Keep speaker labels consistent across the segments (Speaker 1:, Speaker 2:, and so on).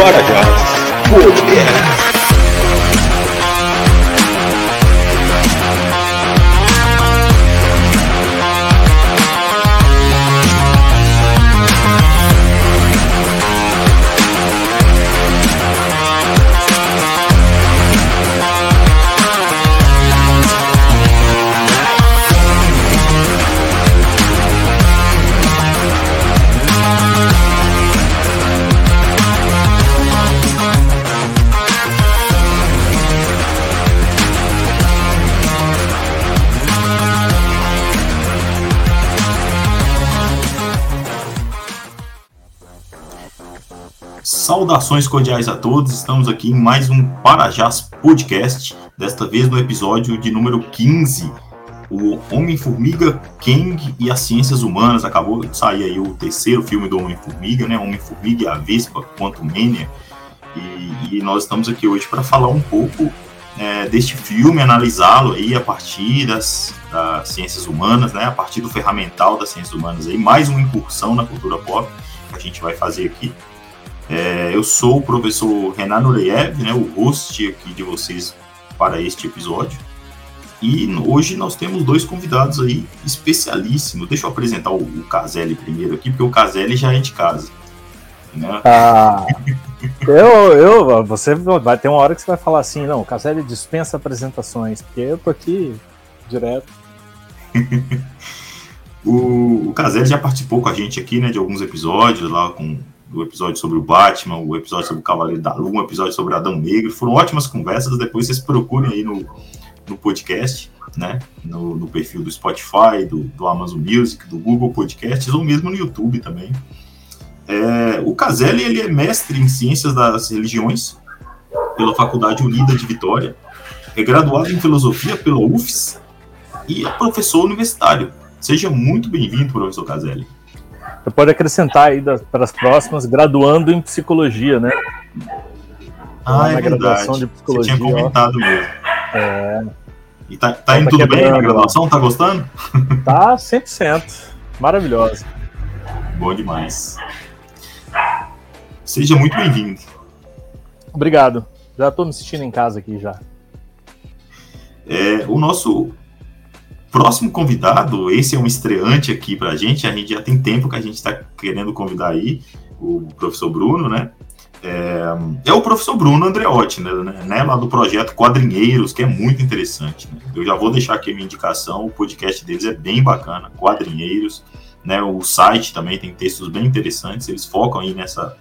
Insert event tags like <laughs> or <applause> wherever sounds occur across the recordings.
Speaker 1: Para já Podcast.
Speaker 2: Saudações cordiais a todos, estamos aqui em mais um Parajás Podcast, desta vez no episódio de número 15, o Homem-Formiga, Kang e as Ciências Humanas. Acabou de sair aí o terceiro filme do Homem-Formiga, né? Homem-Formiga e a Vespa, Quantum Mania. E, e nós estamos aqui hoje para falar um pouco é, deste filme, analisá-lo aí a partir das, das, ciências humanas, né? A partir do ferramental das ciências humanas aí, mais uma incursão na cultura pop que a gente vai fazer aqui. É, eu sou o professor Renan Nureyev, né, o host aqui de vocês para este episódio. E hoje nós temos dois convidados aí especialíssimos. Deixa eu apresentar o, o Caselli primeiro aqui, porque o Caselli já é de casa.
Speaker 3: Né? Ah, eu, eu, você vai ter uma hora que você vai falar assim, não, o Caselli dispensa apresentações, porque eu tô aqui direto. <laughs>
Speaker 2: o, o Caselli já participou com a gente aqui, né, de alguns episódios lá com do episódio sobre o Batman, o episódio sobre o Cavaleiro da Lua, o episódio sobre Adão Negro. Foram ótimas conversas. Depois vocês procurem aí no, no podcast, né? No, no perfil do Spotify, do, do, Amazon Music, do Google Podcasts, ou mesmo no YouTube também. É, o Caselli ele é mestre em Ciências das Religiões pela Faculdade Unida de Vitória, é graduado em Filosofia pela UFS e é professor universitário. Seja muito bem-vindo, professor Caselli.
Speaker 3: Você pode acrescentar aí das, para as próximas, graduando em psicologia, né?
Speaker 2: Ah, é graduação de psicologia. Você tinha comentado ó. mesmo. É. E tá, tá indo tá tudo bem na graduação? Tá gostando? <laughs>
Speaker 3: Tá 100%. Maravilhosa.
Speaker 2: Bom demais. Seja muito bem-vindo.
Speaker 3: Obrigado. Já estou me assistindo em casa aqui já.
Speaker 2: É, o nosso Próximo convidado, esse é um estreante aqui para a gente, a gente já tem tempo que a gente está querendo convidar aí o professor Bruno, né? É, é o professor Bruno Andreotti, né, né, lá do projeto Quadrinheiros, que é muito interessante. Né? Eu já vou deixar aqui a minha indicação, o podcast deles é bem bacana, Quadrinheiros, né? O site também tem textos bem interessantes, eles focam aí nessa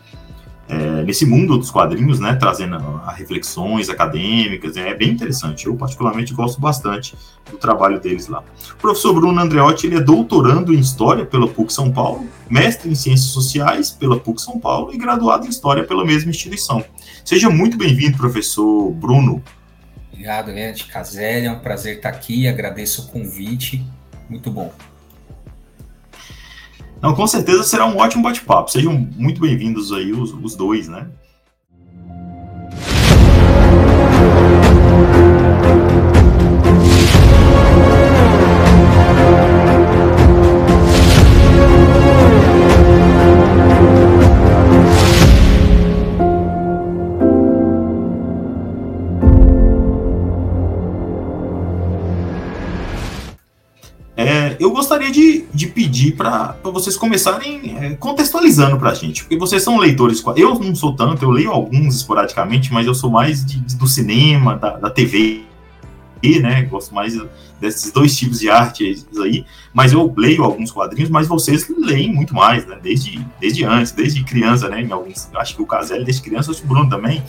Speaker 2: é, nesse mundo dos quadrinhos, né, trazendo a reflexões acadêmicas, é bem interessante. Eu particularmente gosto bastante do trabalho deles lá. O professor Bruno Andreotti ele é doutorando em História pela PUC São Paulo, mestre em Ciências Sociais pela PUC São Paulo e graduado em História pela mesma instituição. Seja muito bem-vindo, professor Bruno.
Speaker 4: Obrigado, Ed Caselli, é um prazer estar aqui, agradeço o convite, muito bom.
Speaker 2: Não, com certeza será um ótimo bate-papo. Sejam muito bem-vindos aí os, os dois, né? Eu gostaria de, de pedir para vocês começarem é, contextualizando para a gente, porque vocês são leitores. Eu não sou tanto, eu leio alguns esporadicamente, mas eu sou mais de, do cinema, da, da TV, né? Gosto mais desses dois tipos de arte aí, mas eu leio alguns quadrinhos, mas vocês leem muito mais, né? Desde, desde antes, desde criança, né? Em alguns, acho que o Caselli desde criança, acho que o Bruno também.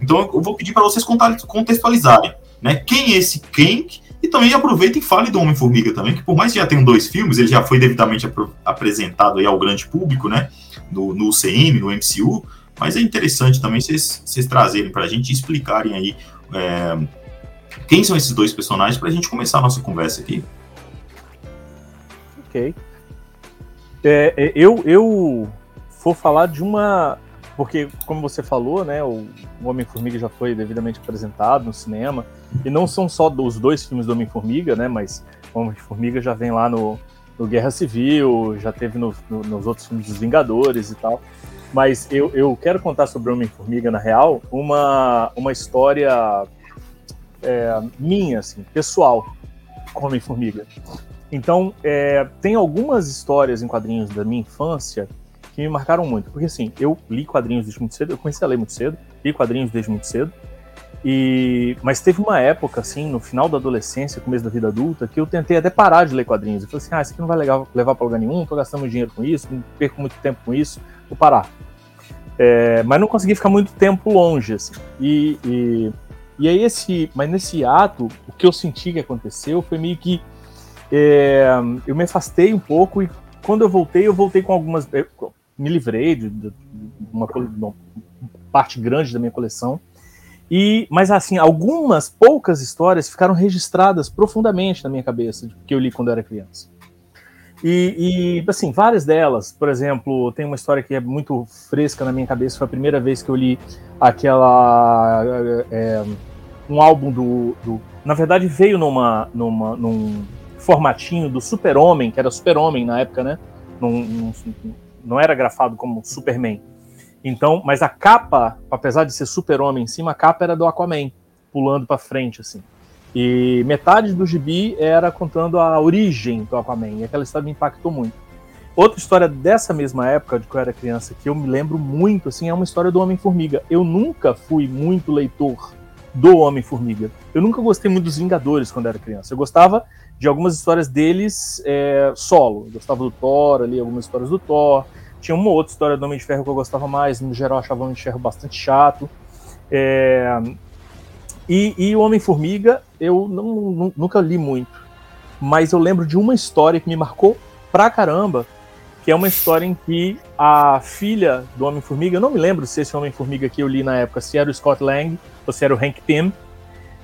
Speaker 2: Então eu vou pedir para vocês contextualizarem, né? Quem é esse quem e também aproveita e fale do Homem-Formiga também, que por mais que já tenham dois filmes, ele já foi devidamente ap apresentado aí ao grande público, né? No, no UCM, no MCU, mas é interessante também vocês trazerem para a gente explicarem aí é, quem são esses dois personagens para a gente começar a nossa conversa aqui.
Speaker 3: Ok. É, é, eu, eu vou falar de uma. Porque, como você falou, né, o Homem-Formiga já foi devidamente apresentado no cinema. E não são só os dois filmes do Homem-Formiga, né? Mas Homem-Formiga já vem lá no, no, Guerra Civil, já teve no, no, nos outros filmes dos Vingadores e tal. Mas eu, eu quero contar sobre Homem-Formiga, na real, uma, uma história é, minha, assim, pessoal, com Homem-Formiga. Então, é, tem algumas histórias em quadrinhos da minha infância que me marcaram muito. Porque, assim, eu li quadrinhos desde muito cedo, eu comecei a ler muito cedo, li quadrinhos desde muito cedo. E, mas teve uma época, assim, no final da adolescência, começo da vida adulta, que eu tentei até parar de ler quadrinhos. Eu falei assim, ah, isso aqui não vai levar, levar pra lugar nenhum, tô gastando dinheiro com isso, não perco muito tempo com isso, vou parar. É, mas não consegui ficar muito tempo longe, assim. E, e, e aí esse, mas nesse ato, o que eu senti que aconteceu foi meio que é, eu me afastei um pouco e quando eu voltei, eu voltei com algumas, me livrei de, de uma, uma parte grande da minha coleção e, mas assim, algumas poucas histórias ficaram registradas profundamente na minha cabeça, que eu li quando eu era criança. E, e, assim, várias delas, por exemplo, tem uma história que é muito fresca na minha cabeça, foi a primeira vez que eu li aquela. É, um álbum do, do, Na verdade, veio numa, numa, num formatinho do Super-Homem, que era Super-Homem na época, né? Num, num, não era grafado como Superman então, mas a capa, apesar de ser super-homem em cima, a capa era do Aquaman, pulando para frente, assim. E metade do gibi era contando a origem do Aquaman, e aquela história me impactou muito. Outra história dessa mesma época, de que eu era criança, que eu me lembro muito, assim, é uma história do Homem-Formiga. Eu nunca fui muito leitor do Homem-Formiga. Eu nunca gostei muito dos Vingadores quando era criança. Eu gostava de algumas histórias deles é, solo. Eu gostava do Thor, ali, algumas histórias do Thor. Tinha uma outra história do Homem de Ferro que eu gostava mais, no geral achava o Homem de Ferro bastante chato. É... E, e o Homem-Formiga eu não, nunca li muito, mas eu lembro de uma história que me marcou pra caramba, que é uma história em que a filha do Homem-Formiga, eu não me lembro se esse Homem-Formiga que eu li na época, se era o Scott Lang ou se era o Hank Pym,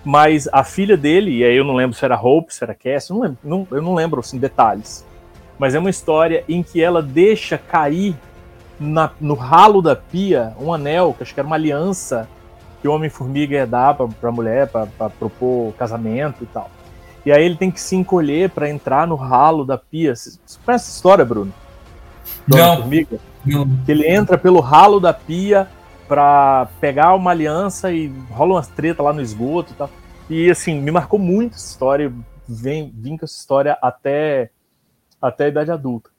Speaker 3: mas a filha dele, e aí eu não lembro se era Hope, se era Cass, eu não lembro, não, eu não lembro assim, detalhes mas é uma história em que ela deixa cair na, no ralo da pia um anel, que acho que era uma aliança que o Homem-Formiga ia dar pra, pra mulher, pra, pra propor casamento e tal. E aí ele tem que se encolher para entrar no ralo da pia. Você conhece essa história, Bruno?
Speaker 4: Do não. Formiga?
Speaker 3: Não. Que ele entra pelo ralo da pia para pegar uma aliança e rola umas treta lá no esgoto e tal. E assim, me marcou muito essa história. Vem, vim com essa história até até a idade adulta.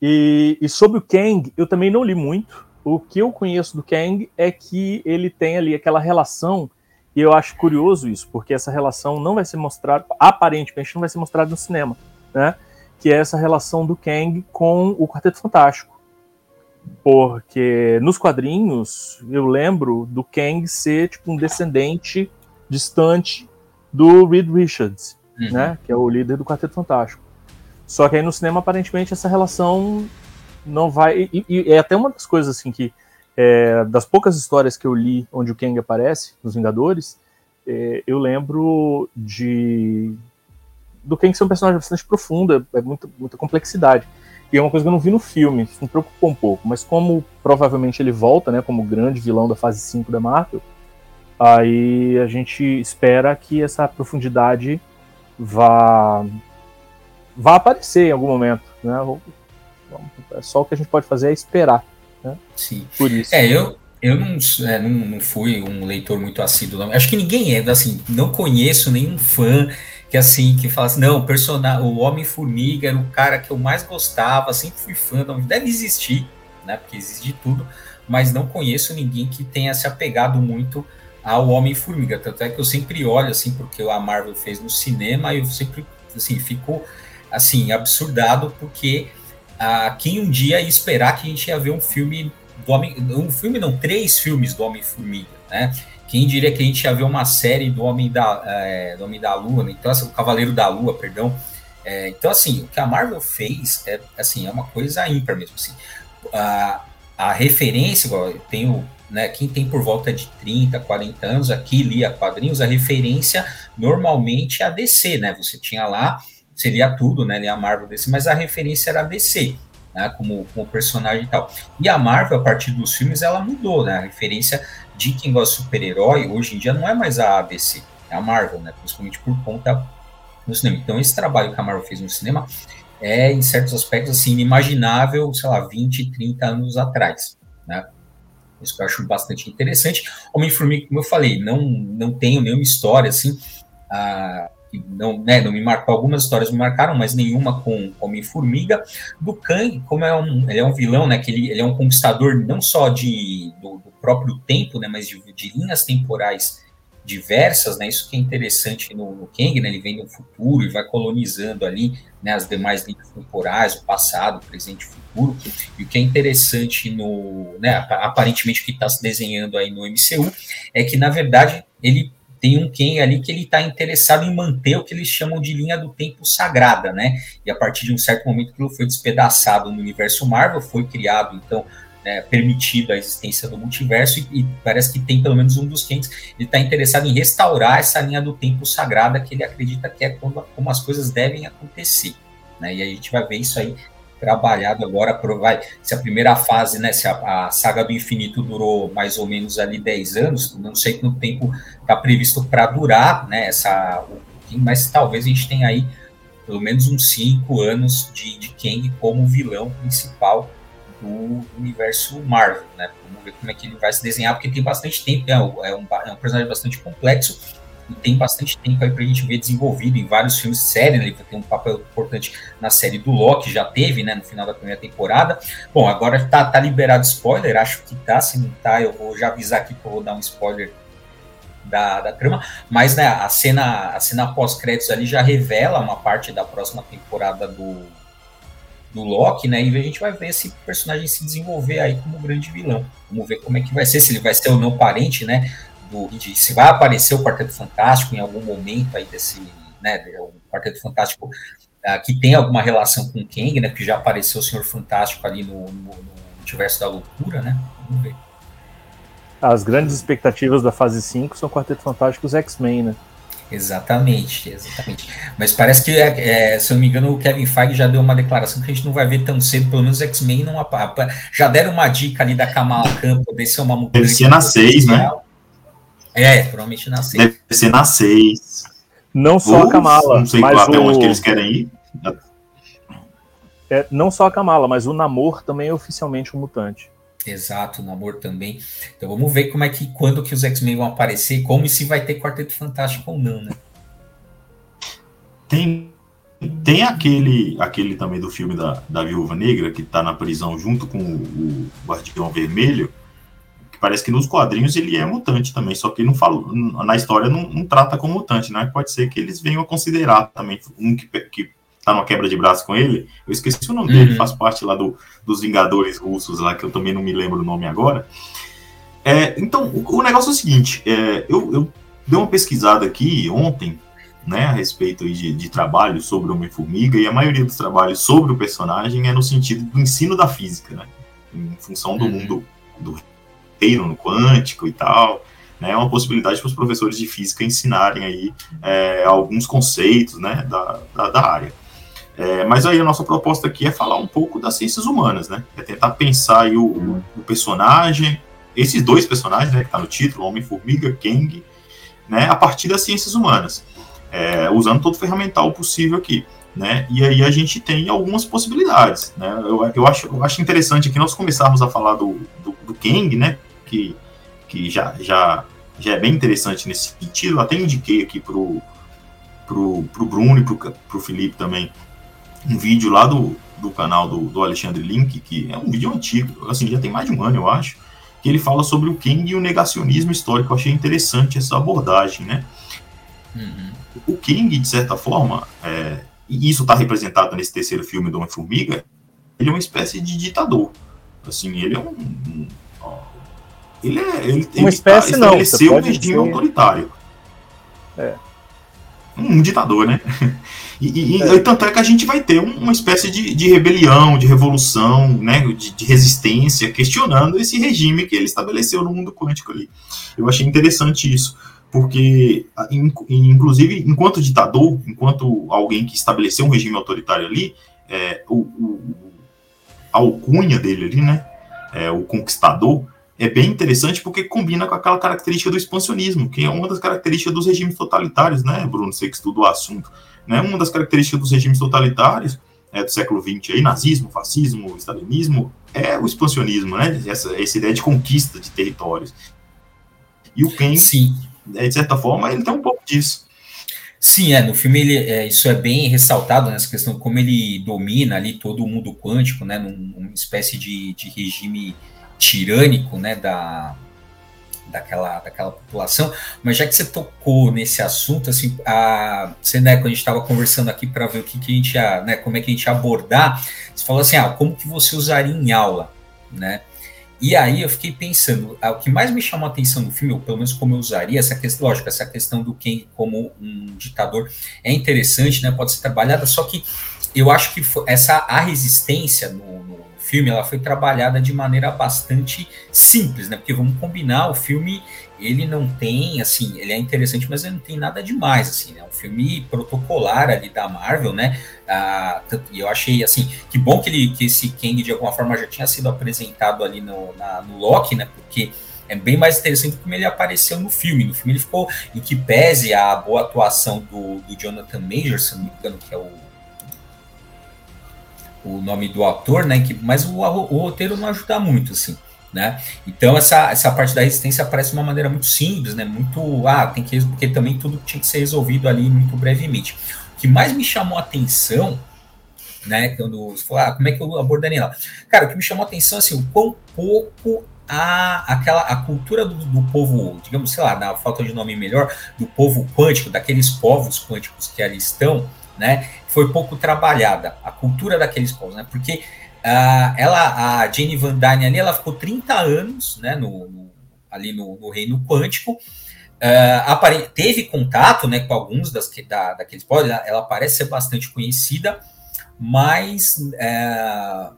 Speaker 3: E, e, sobre o Kang, eu também não li muito. O que eu conheço do Kang é que ele tem ali aquela relação, e eu acho curioso isso, porque essa relação não vai ser mostrada, aparentemente não vai ser mostrada no cinema, né? Que é essa relação do Kang com o Quarteto Fantástico. Porque nos quadrinhos eu lembro do Kang ser tipo um descendente distante do Reed Richards, uhum. né? Que é o líder do Quarteto Fantástico. Só que aí no cinema, aparentemente, essa relação não vai. E, e é até uma das coisas assim que. É, das poucas histórias que eu li onde o Kang aparece, nos Vingadores, é, eu lembro de. Do Kang ser um personagem bastante profundo, é muita, muita complexidade. E é uma coisa que eu não vi no filme, isso me preocupou um pouco. Mas como provavelmente ele volta, né, como grande vilão da fase 5 da Marvel, aí a gente espera que essa profundidade vá vai aparecer em algum momento. Né? É só o que a gente pode fazer é esperar. Né?
Speaker 4: Sim. Por isso. É, eu, eu não, é, não, não fui um leitor muito assíduo. Não. Acho que ninguém é, assim, não conheço nenhum fã que assim, que fala assim, não, o, personagem, o Homem-Formiga era o cara que eu mais gostava, sempre fui fã, não, deve existir, né? Porque existe de tudo, mas não conheço ninguém que tenha se apegado muito ao Homem-Formiga. Tanto é que eu sempre olho assim, porque a Marvel fez no cinema, e eu sempre assim, fico assim, absurdado, porque ah, quem um dia ia esperar que a gente ia ver um filme do Homem. Um filme, não, três filmes do Homem-Formiga, né? Quem diria que a gente ia ver uma série do Homem da, é, do Homem da Lua, né? então, assim, o Cavaleiro da Lua, perdão. É, então, assim, o que a Marvel fez é, assim, é uma coisa ímpar mesmo. Assim. A, a referência, igual eu tenho, né, quem tem por volta de 30, 40 anos aqui lia quadrinhos, a referência normalmente é a DC, né? Você tinha lá seria tudo, né? A Marvel DC, mas a referência era DC, né? Como, como personagem e tal. E a Marvel, a partir dos filmes, ela mudou, né? A referência de quem gosta de super-herói, hoje em dia, não é mais a ABC, é a Marvel, né? Principalmente por conta do cinema. Então, esse trabalho que a Marvel fez no cinema é, em certos aspectos, assim, inimaginável, sei lá, 20, 30 anos atrás. né? Isso que eu acho bastante interessante. Homem-Formiga, como eu falei, não, não tenho nenhuma história assim. Ah, não, né, não me marcou, algumas histórias me marcaram, mas nenhuma com Homem-Formiga. Do Kang, como é um, ele é um vilão, né, que ele, ele é um conquistador não só de, do, do próprio tempo, né, mas de, de, linhas temporais diversas, né, isso que é interessante no, no Kang, né, ele vem no futuro e vai colonizando ali, né, as demais linhas temporais, o passado, o presente e o futuro, e o que é interessante no, né, aparentemente o que está se desenhando aí no MCU, é que, na verdade, ele tem um Ken ali que ele está interessado em manter o que eles chamam de linha do tempo sagrada, né? E a partir de um certo momento aquilo foi despedaçado no universo Marvel, foi criado, então, né, permitido a existência do multiverso, e, e, parece que tem pelo menos um dos Kens, ele está interessado em restaurar essa linha do tempo sagrada que ele acredita que é como, como as coisas devem acontecer. Né? E a gente vai ver isso aí trabalhado agora, vai, se a primeira fase, né, se a, a, saga do infinito durou mais ou menos ali 10 anos, não sei quanto tempo está previsto para durar, né, essa, mas talvez a gente tenha aí pelo menos uns 5 anos de, de Kang como vilão principal do universo Marvel, né, vamos ver como é que ele vai se desenhar, porque tem bastante tempo, é é um, é um personagem bastante complexo, e tem bastante tempo aí pra gente ver desenvolvido em vários filmes de série, né? Ele ter um papel importante na série do Loki, já teve, né, no final da primeira temporada. Bom, agora tá, tá liberado spoiler, acho que tá, se não tá, eu vou já avisar aqui que eu vou dar um spoiler da, da trama, mas né, a cena, a cena pós-créditos ali já revela uma parte da próxima temporada do, do Loki, né? E a gente vai ver esse personagem se desenvolver aí como grande vilão. Vamos ver como é que vai ser, se ele vai ser ou não parente, né? Do de, se vai aparecer o Quarteto Fantástico em algum momento aí desse, né, o Quarteto Fantástico uh, que tem alguma relação com o Kang, né, porque já apareceu o Senhor Fantástico ali no, no, no Multiverso da Loucura, né, vamos ver.
Speaker 3: As grandes expectativas da fase 5 são Quarteto Fantástico e os X-Men, né?
Speaker 4: Exatamente, exatamente. Mas parece que, é, é, se eu não me engano, o Kevin Feige já deu uma declaração que a gente não vai ver tão cedo, pelo menos X-Men não já deram uma dica ali da Kamala Khan poder ser uma
Speaker 2: mulher. Deve ser na 6, né?
Speaker 4: É, provavelmente na 6.
Speaker 2: Deve ser na 6.
Speaker 3: Não só Ou, a Kamala.
Speaker 2: Não sei
Speaker 3: mas
Speaker 2: qual,
Speaker 3: o...
Speaker 2: onde que eles querem ir.
Speaker 3: É, não só a Kamala, mas o Namor também é oficialmente um mutante.
Speaker 4: Exato, o Namor também. Então vamos ver como é que quando que os X-Men vão aparecer, como e se vai ter Quarteto Fantástico ou não, né?
Speaker 2: Tem tem aquele aquele também do filme da, da Viúva Negra que tá na prisão junto com o, o Guardião Vermelho que parece que nos quadrinhos ele é mutante também, só que não fala, na história não, não, trata como mutante, né? Pode ser que eles venham a considerar também um que, que tá numa quebra de braço com ele. Eu esqueci o nome uhum. dele, faz parte lá do, dos Vingadores russos lá, que eu também não me lembro o nome agora. É, então, o, o, negócio é o seguinte: é, eu, eu dei uma pesquisada aqui ontem, né, a respeito de, de trabalho sobre Homem-Formiga, e a maioria dos trabalhos sobre o personagem é no sentido do ensino da física, né? Em função do uhum. mundo do reino quântico e tal, né, é uma possibilidade para os professores de física ensinarem aí é, alguns conceitos, né, da, da, da área. É, mas aí a nossa proposta aqui é falar um pouco das ciências humanas, né, é tentar pensar aí o, o personagem, esses dois personagens, né, que está no título, Homem-Formiga, Kang, né, a partir das ciências humanas, é, usando todo o ferramental possível aqui. Né? E aí a gente tem algumas possibilidades, né? Eu, eu, acho, eu acho interessante que nós começarmos a falar do, do, do Kang, né? Que, que já, já, já é bem interessante nesse sentido. Até indiquei aqui pro, pro, pro Bruno e pro, pro Felipe também um vídeo lá do, do canal do, do Alexandre Link, que é um vídeo antigo, assim, já tem mais de um ano, eu acho, que ele fala sobre o Kang e o negacionismo histórico. Eu achei interessante essa abordagem, né? Uhum. O King, de certa forma, é, e isso está representado nesse terceiro filme do Homem-Formiga, ele é uma espécie de ditador. Assim, ele é um. um ele é. Ele,
Speaker 3: uma espécie tá, não.
Speaker 2: Estabeleceu um regime dizer... autoritário.
Speaker 3: É.
Speaker 2: Um, ditador, né? <laughs> E, e, é. tanto é que a gente vai ter uma espécie de, de rebelião, de revolução, né, de, de, resistência, questionando esse regime que ele estabeleceu no mundo quântico ali. Eu achei interessante isso porque, inclusive, enquanto ditador, enquanto alguém que estabeleceu um regime autoritário ali, é, o, o, a alcunha dele ali, né, é, o conquistador, é bem interessante porque combina com aquela característica do expansionismo, que é uma das características dos regimes totalitários, né, Bruno? Você que estuda o assunto. Né? Uma das características dos regimes totalitários é, do século XX aí, nazismo, fascismo, stalinismo, é o expansionismo, né? Essa, essa ideia de conquista de territórios. E o Ken,
Speaker 4: Sim.
Speaker 2: é, de certa forma, ele tem um pouco disso.
Speaker 4: Sim, é, no filme ele, é, isso é bem ressaltado nessa questão de como ele domina ali todo o mundo quântico, né, num- numa espécie de, de regime tirânico, né, da, daquela, daquela população. Mas já que você tocou nesse assunto, assim, a, você, né, quando a gente estava conversando aqui para ver o que, que a gente ia, né, como é que a gente ia abordar, você falou assim, ah, como que você usaria em aula, né? E aí eu fiquei pensando, ah, o que mais me chamou a atenção no filme, ou pelo menos como eu usaria, essa questão, lógico, essa questão do Ken como um ditador é interessante, né? Pode ser trabalhada, só que eu acho que essa a resistência no, no filme ela foi trabalhada de maneira bastante simples, né? Porque vamos combinar, o filme ele não tem, assim, ele é interessante, mas ele não tem nada demais, assim, né? Um filme protocolar ali da Marvel, né? Ah, e eu achei, assim, que bom que, ele, que esse Kang, de alguma forma, já tinha sido apresentado ali no, na- no Loki, né? Porque é bem mais interessante como ele apareceu no filme. No filme ele ficou, em que pese a boa atuação do, do Jonathan Majors, se não me engano, que é o, o nome do ator, né? Que, mas o, o roteiro não ajuda muito, assim. Né? Então essa, essa parte da resistência parece uma maneira muito simples, né? Muito ah, tem que porque também tudo tinha que ser resolvido ali muito brevemente. O que mais me chamou a atenção, né? Quando você falou, ah, como é que eu abordaria ela? Cara, o que me chamou a atenção assim, o quão pouco a aquela a cultura do, do povo, digamos, sei lá, na falta de nome melhor, do povo quântico, daqueles povos quânticos que ali estão, né? Foi pouco trabalhada a cultura daqueles povos, né? Porque Uh, ela, a Jane Van Dyne ali, ela ficou 30 anos, né, no, no ali no, no, reino quântico, uh, teve contato, né, com alguns das, da, daqueles povos, ela, ela, parece ser bastante conhecida, mas uh,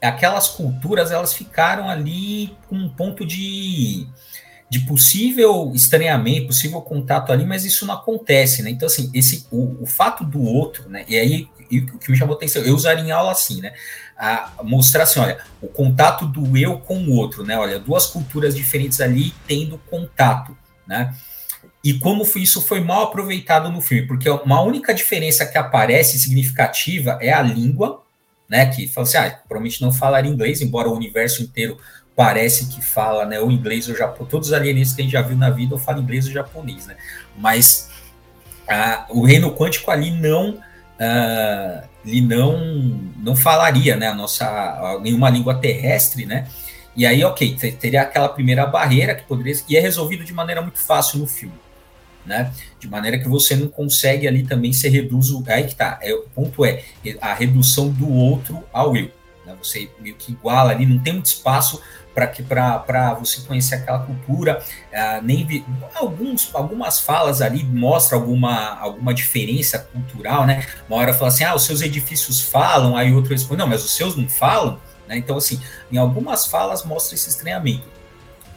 Speaker 4: aquelas culturas, elas ficaram ali com um ponto de, de possível estranhamento, possível contato ali, mas isso não acontece, né, então assim, esse, o, o fato do outro, né, e aí e o que me chamou atenção, eu usaria em aula assim, né? A mostrar assim, olha, o contato do eu com o outro, né? Olha, duas culturas diferentes ali tendo contato, né? E como isso foi mal aproveitado no filme, porque uma única diferença que aparece significativa é a língua, né? Que fala assim, ah, provavelmente não falaria inglês, embora o universo inteiro parece que fala, né? O inglês ou japonês, todos os alienígenas que a gente já viu na vida, ou fala inglês ou japonês, né? Mas o reino quântico ali não ele não não falaria, né, a nossa nenhuma língua terrestre, né? E aí, ok, teria aquela primeira barreira que poderia e é resolvido de maneira muito fácil no filme, né? De maneira que você não consegue ali também se reduz o aí que tá. É, o ponto é a redução do outro ao eu. Né? Você meio que iguala ali, não tem muito espaço para que para você conhecer aquela cultura uh, nem vi, alguns algumas falas ali mostra alguma alguma diferença cultural né uma hora fala assim ah os seus edifícios falam aí outro responde não mas os seus não falam né? então assim em algumas falas mostra esse estranhamento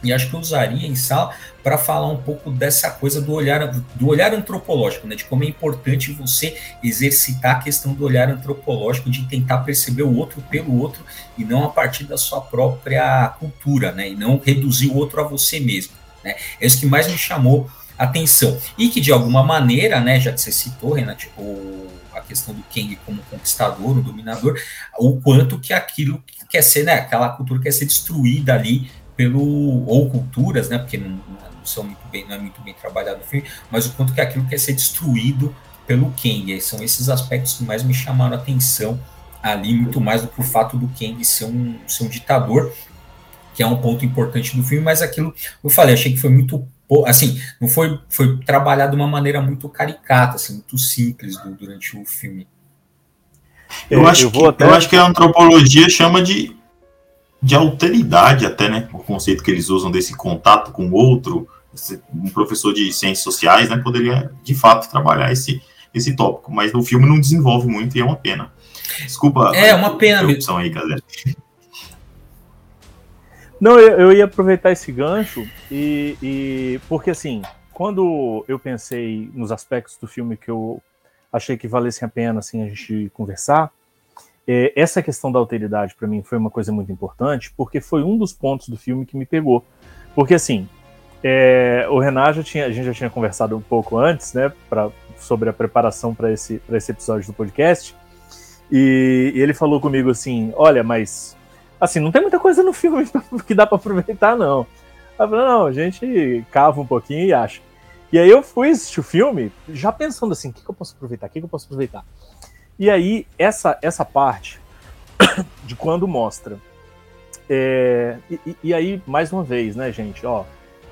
Speaker 4: e acho que eu usaria em sala para falar um pouco dessa coisa do olhar do olhar antropológico, né? De como é importante você exercitar a questão do olhar antropológico, de tentar perceber o outro pelo outro e não a partir da sua própria cultura, né? E não reduzir o outro a você mesmo, né? É isso que mais me chamou atenção e que de alguma maneira, né? Já que você citou, Renato, o, a questão do Kang como conquistador, o dominador, o quanto que aquilo quer ser, né? Aquela cultura quer ser destruída ali pelo ou culturas, né? Porque não, não, são muito bem, não é muito bem trabalhado no filme, mas o quanto que aquilo quer ser destruído pelo Kang. E são esses aspectos que mais me chamaram a atenção ali, muito mais do que o fato do Kang ser um, ser um ditador, que é um ponto importante do filme, mas aquilo, eu falei, achei que foi muito assim, não foi, foi trabalhado de uma maneira muito caricata, assim, muito simples do, durante o filme.
Speaker 2: Eu, acho eu, que, até... eu acho que a antropologia chama de de alteridade até, né? O conceito que eles usam desse contato com o outro. Um professor de ciências sociais, né, poderia de fato trabalhar esse, esse tópico, mas no filme não desenvolve muito e é uma pena. Desculpa.
Speaker 4: É uma pena
Speaker 2: mesmo. aí, galera.
Speaker 3: Não, eu, eu, ia aproveitar esse gancho e, e porque assim, quando eu pensei nos aspectos do filme que eu achei que valessem a pena assim a gente conversar, é, essa questão da alteridade para mim foi uma coisa muito importante, porque foi um dos pontos do filme que me pegou. Porque assim, é, o Renan já tinha, a gente já tinha conversado um pouco antes, né, pra, sobre a preparação para esse, esse episódio do podcast, E, e ele falou comigo assim: Olha, mas assim, não tem muita coisa no filme <laughs> que dá para aproveitar, não. Eu falei, não, a gente cava um pouquinho e acha. E aí eu fui assistir o filme já pensando assim, o que, que eu posso aproveitar? O que, que eu posso aproveitar? E aí, essa, essa parte <coughs> de quando mostra. É, e, e, aí, mais uma vez, né, gente, ó,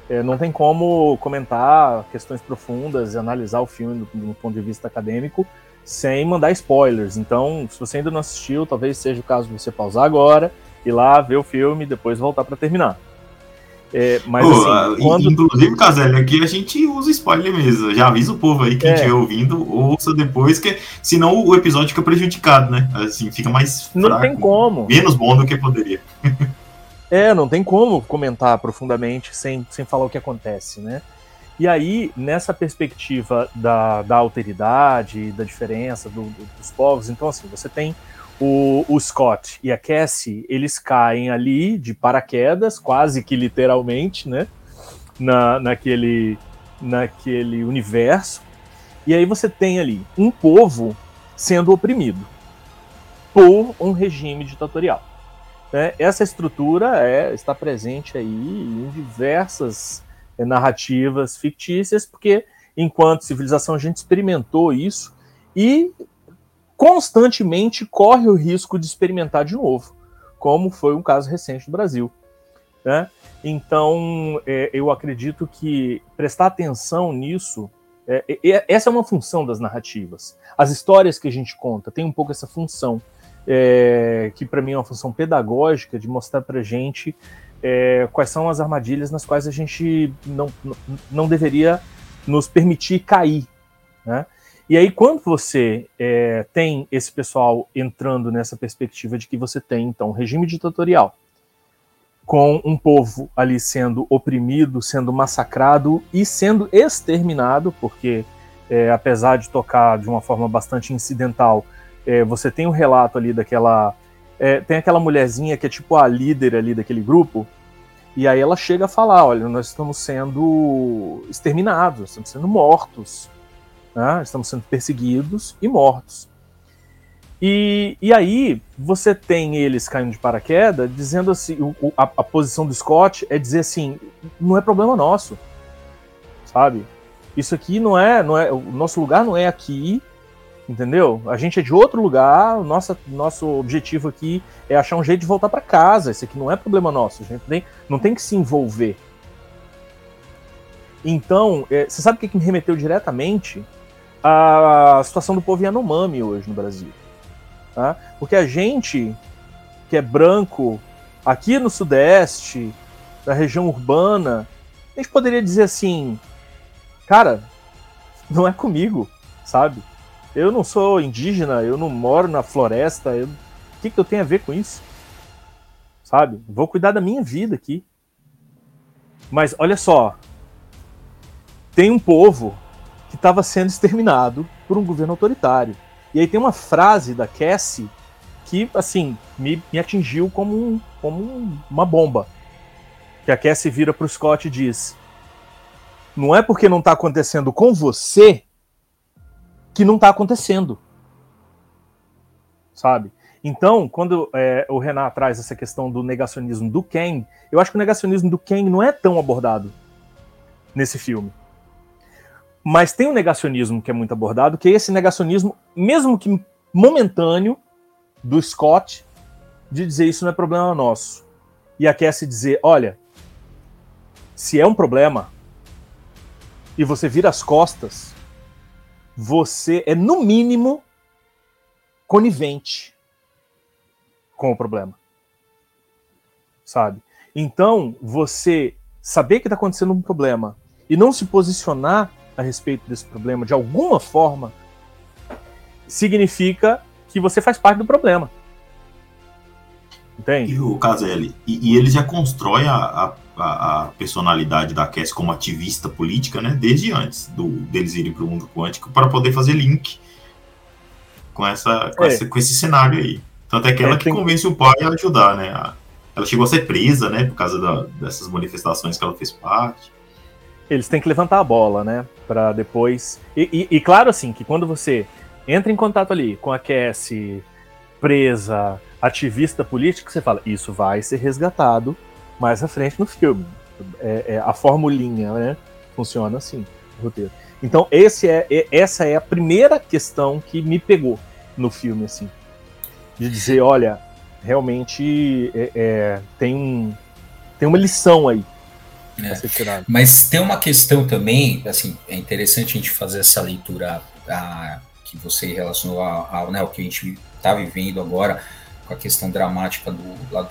Speaker 3: é, não tem como comentar questões profundas e analisar o filme do, do ponto de vista acadêmico sem mandar spoilers. Então, se você ainda não assistiu, talvez seja o caso de você pausar agora, ir lá ver o filme e depois voltar para terminar.
Speaker 2: É, mas Pô, assim, quando... Inclusive, Caselli, aqui a gente usa spoiler mesmo. Já avisa o povo aí que é. estiver ouvindo, ouça depois, que senão o episódio fica prejudicado, né? Assim, fica mais
Speaker 3: Não fraco, tem como.
Speaker 2: Menos bom do que poderia. <laughs>
Speaker 3: é, não tem como comentar profundamente sem, sem falar o que acontece, né? E aí, nessa perspectiva da, da alteridade, da diferença do, do, dos povos, então assim, você tem o, o, Scott e a Cassie, eles caem ali de paraquedas, quase que literalmente, né? Na, naquele, naquele universo. E aí você tem ali um povo sendo oprimido por um regime ditatorial. Né? Essa estrutura é, está presente aí em diversas narrativas fictícias, porque enquanto civilização a gente experimentou isso e constantemente corre o risco de experimentar de novo, como foi um caso recente no Brasil. Né? Então, é, eu acredito que prestar atenção nisso, é, é, essa é uma função das narrativas. As histórias que a gente conta têm um pouco essa função, é, que para mim é uma função pedagógica, de mostrar para gente é, quais são as armadilhas nas quais a gente não, não deveria nos permitir cair. Né? E aí, quando você é, tem esse pessoal entrando nessa perspectiva de que você tem, então, um regime ditatorial, com um povo ali sendo oprimido, sendo massacrado e sendo exterminado, porque, é, apesar de tocar de uma forma bastante incidental, é, você tem o um relato ali daquela. É, tem aquela mulherzinha que é tipo a líder ali daquele grupo, e aí ela chega a falar: olha, nós estamos sendo exterminados, estamos sendo mortos né? estamos sendo perseguidos e mortos. E, e aí você tem eles caindo de paraquedas, dizendo assim, o, a, a posição do Scott é dizer assim, não é problema nosso, sabe? Isso aqui não é, não é, o nosso lugar não é aqui, entendeu? A gente é de outro lugar, nossa, nosso objetivo aqui é achar um jeito de voltar para casa. Isso aqui não é problema nosso, a gente tem, não tem que se envolver. Então, é, você sabe o que, que me remeteu diretamente? A situação do povo Yanomami hoje no Brasil. Tá? Porque a gente, que é branco, aqui no Sudeste, da região urbana, a gente poderia dizer assim, cara, não é comigo, sabe? Eu não sou indígena, eu não moro na floresta, eu... o que, que eu tenho a ver com isso? Sabe? Vou cuidar da minha vida aqui. Mas olha só, tem um povo que estava sendo exterminado por um governo autoritário. E aí tem uma frase da Cassie que, assim, me, me atingiu como, um, como um, uma bomba. Que a Cassie vira para o Scott e diz: Não é porque não está acontecendo com você que não está acontecendo. Sabe? Então, quando é, o Renan traz essa questão do negacionismo do Ken, eu acho que o negacionismo do Ken não é tão abordado nesse filme. Mas tem um negacionismo que é muito abordado, que é esse negacionismo, mesmo que momentâneo, do Scott, de dizer isso não é problema nosso. E a Cassie dizer, olha, se é um problema e você vira as costas, você é no mínimo conivente com o problema. Sabe? Então, você saber que está acontecendo um problema e não se posicionar a respeito desse problema de alguma forma, significa que você faz parte do problema.
Speaker 2: Entende? E o Caselli, e, e ele já constrói a, a, a, personalidade da Cass como ativista política, né? Desde antes do, deles irem para o mundo quântico, para poder fazer link com, essa, com, é. essa, com esse cenário aí. Tanto é que ela é, que tem... convence o pai a ajudar, né? ela chegou a ser presa, né? Por causa da, dessas manifestações que ela fez parte
Speaker 3: eles têm que levantar a bola, né? Para depois. E, e, e, claro, assim, que quando você entra em contato ali com a Cassie, presa, ativista política, você fala, isso vai ser resgatado mais à frente no filme. É, é, a formulinha, né? Funciona assim, o roteiro. Então, esse é, é, essa é a primeira questão que me pegou no filme, assim. De dizer, olha, realmente é, é tem, tem uma lição aí.
Speaker 4: É. Mas tem uma questão também, assim, é interessante a gente fazer essa leitura a, que você relacionou ao, né, que a gente está vivendo agora com a questão dramática do lado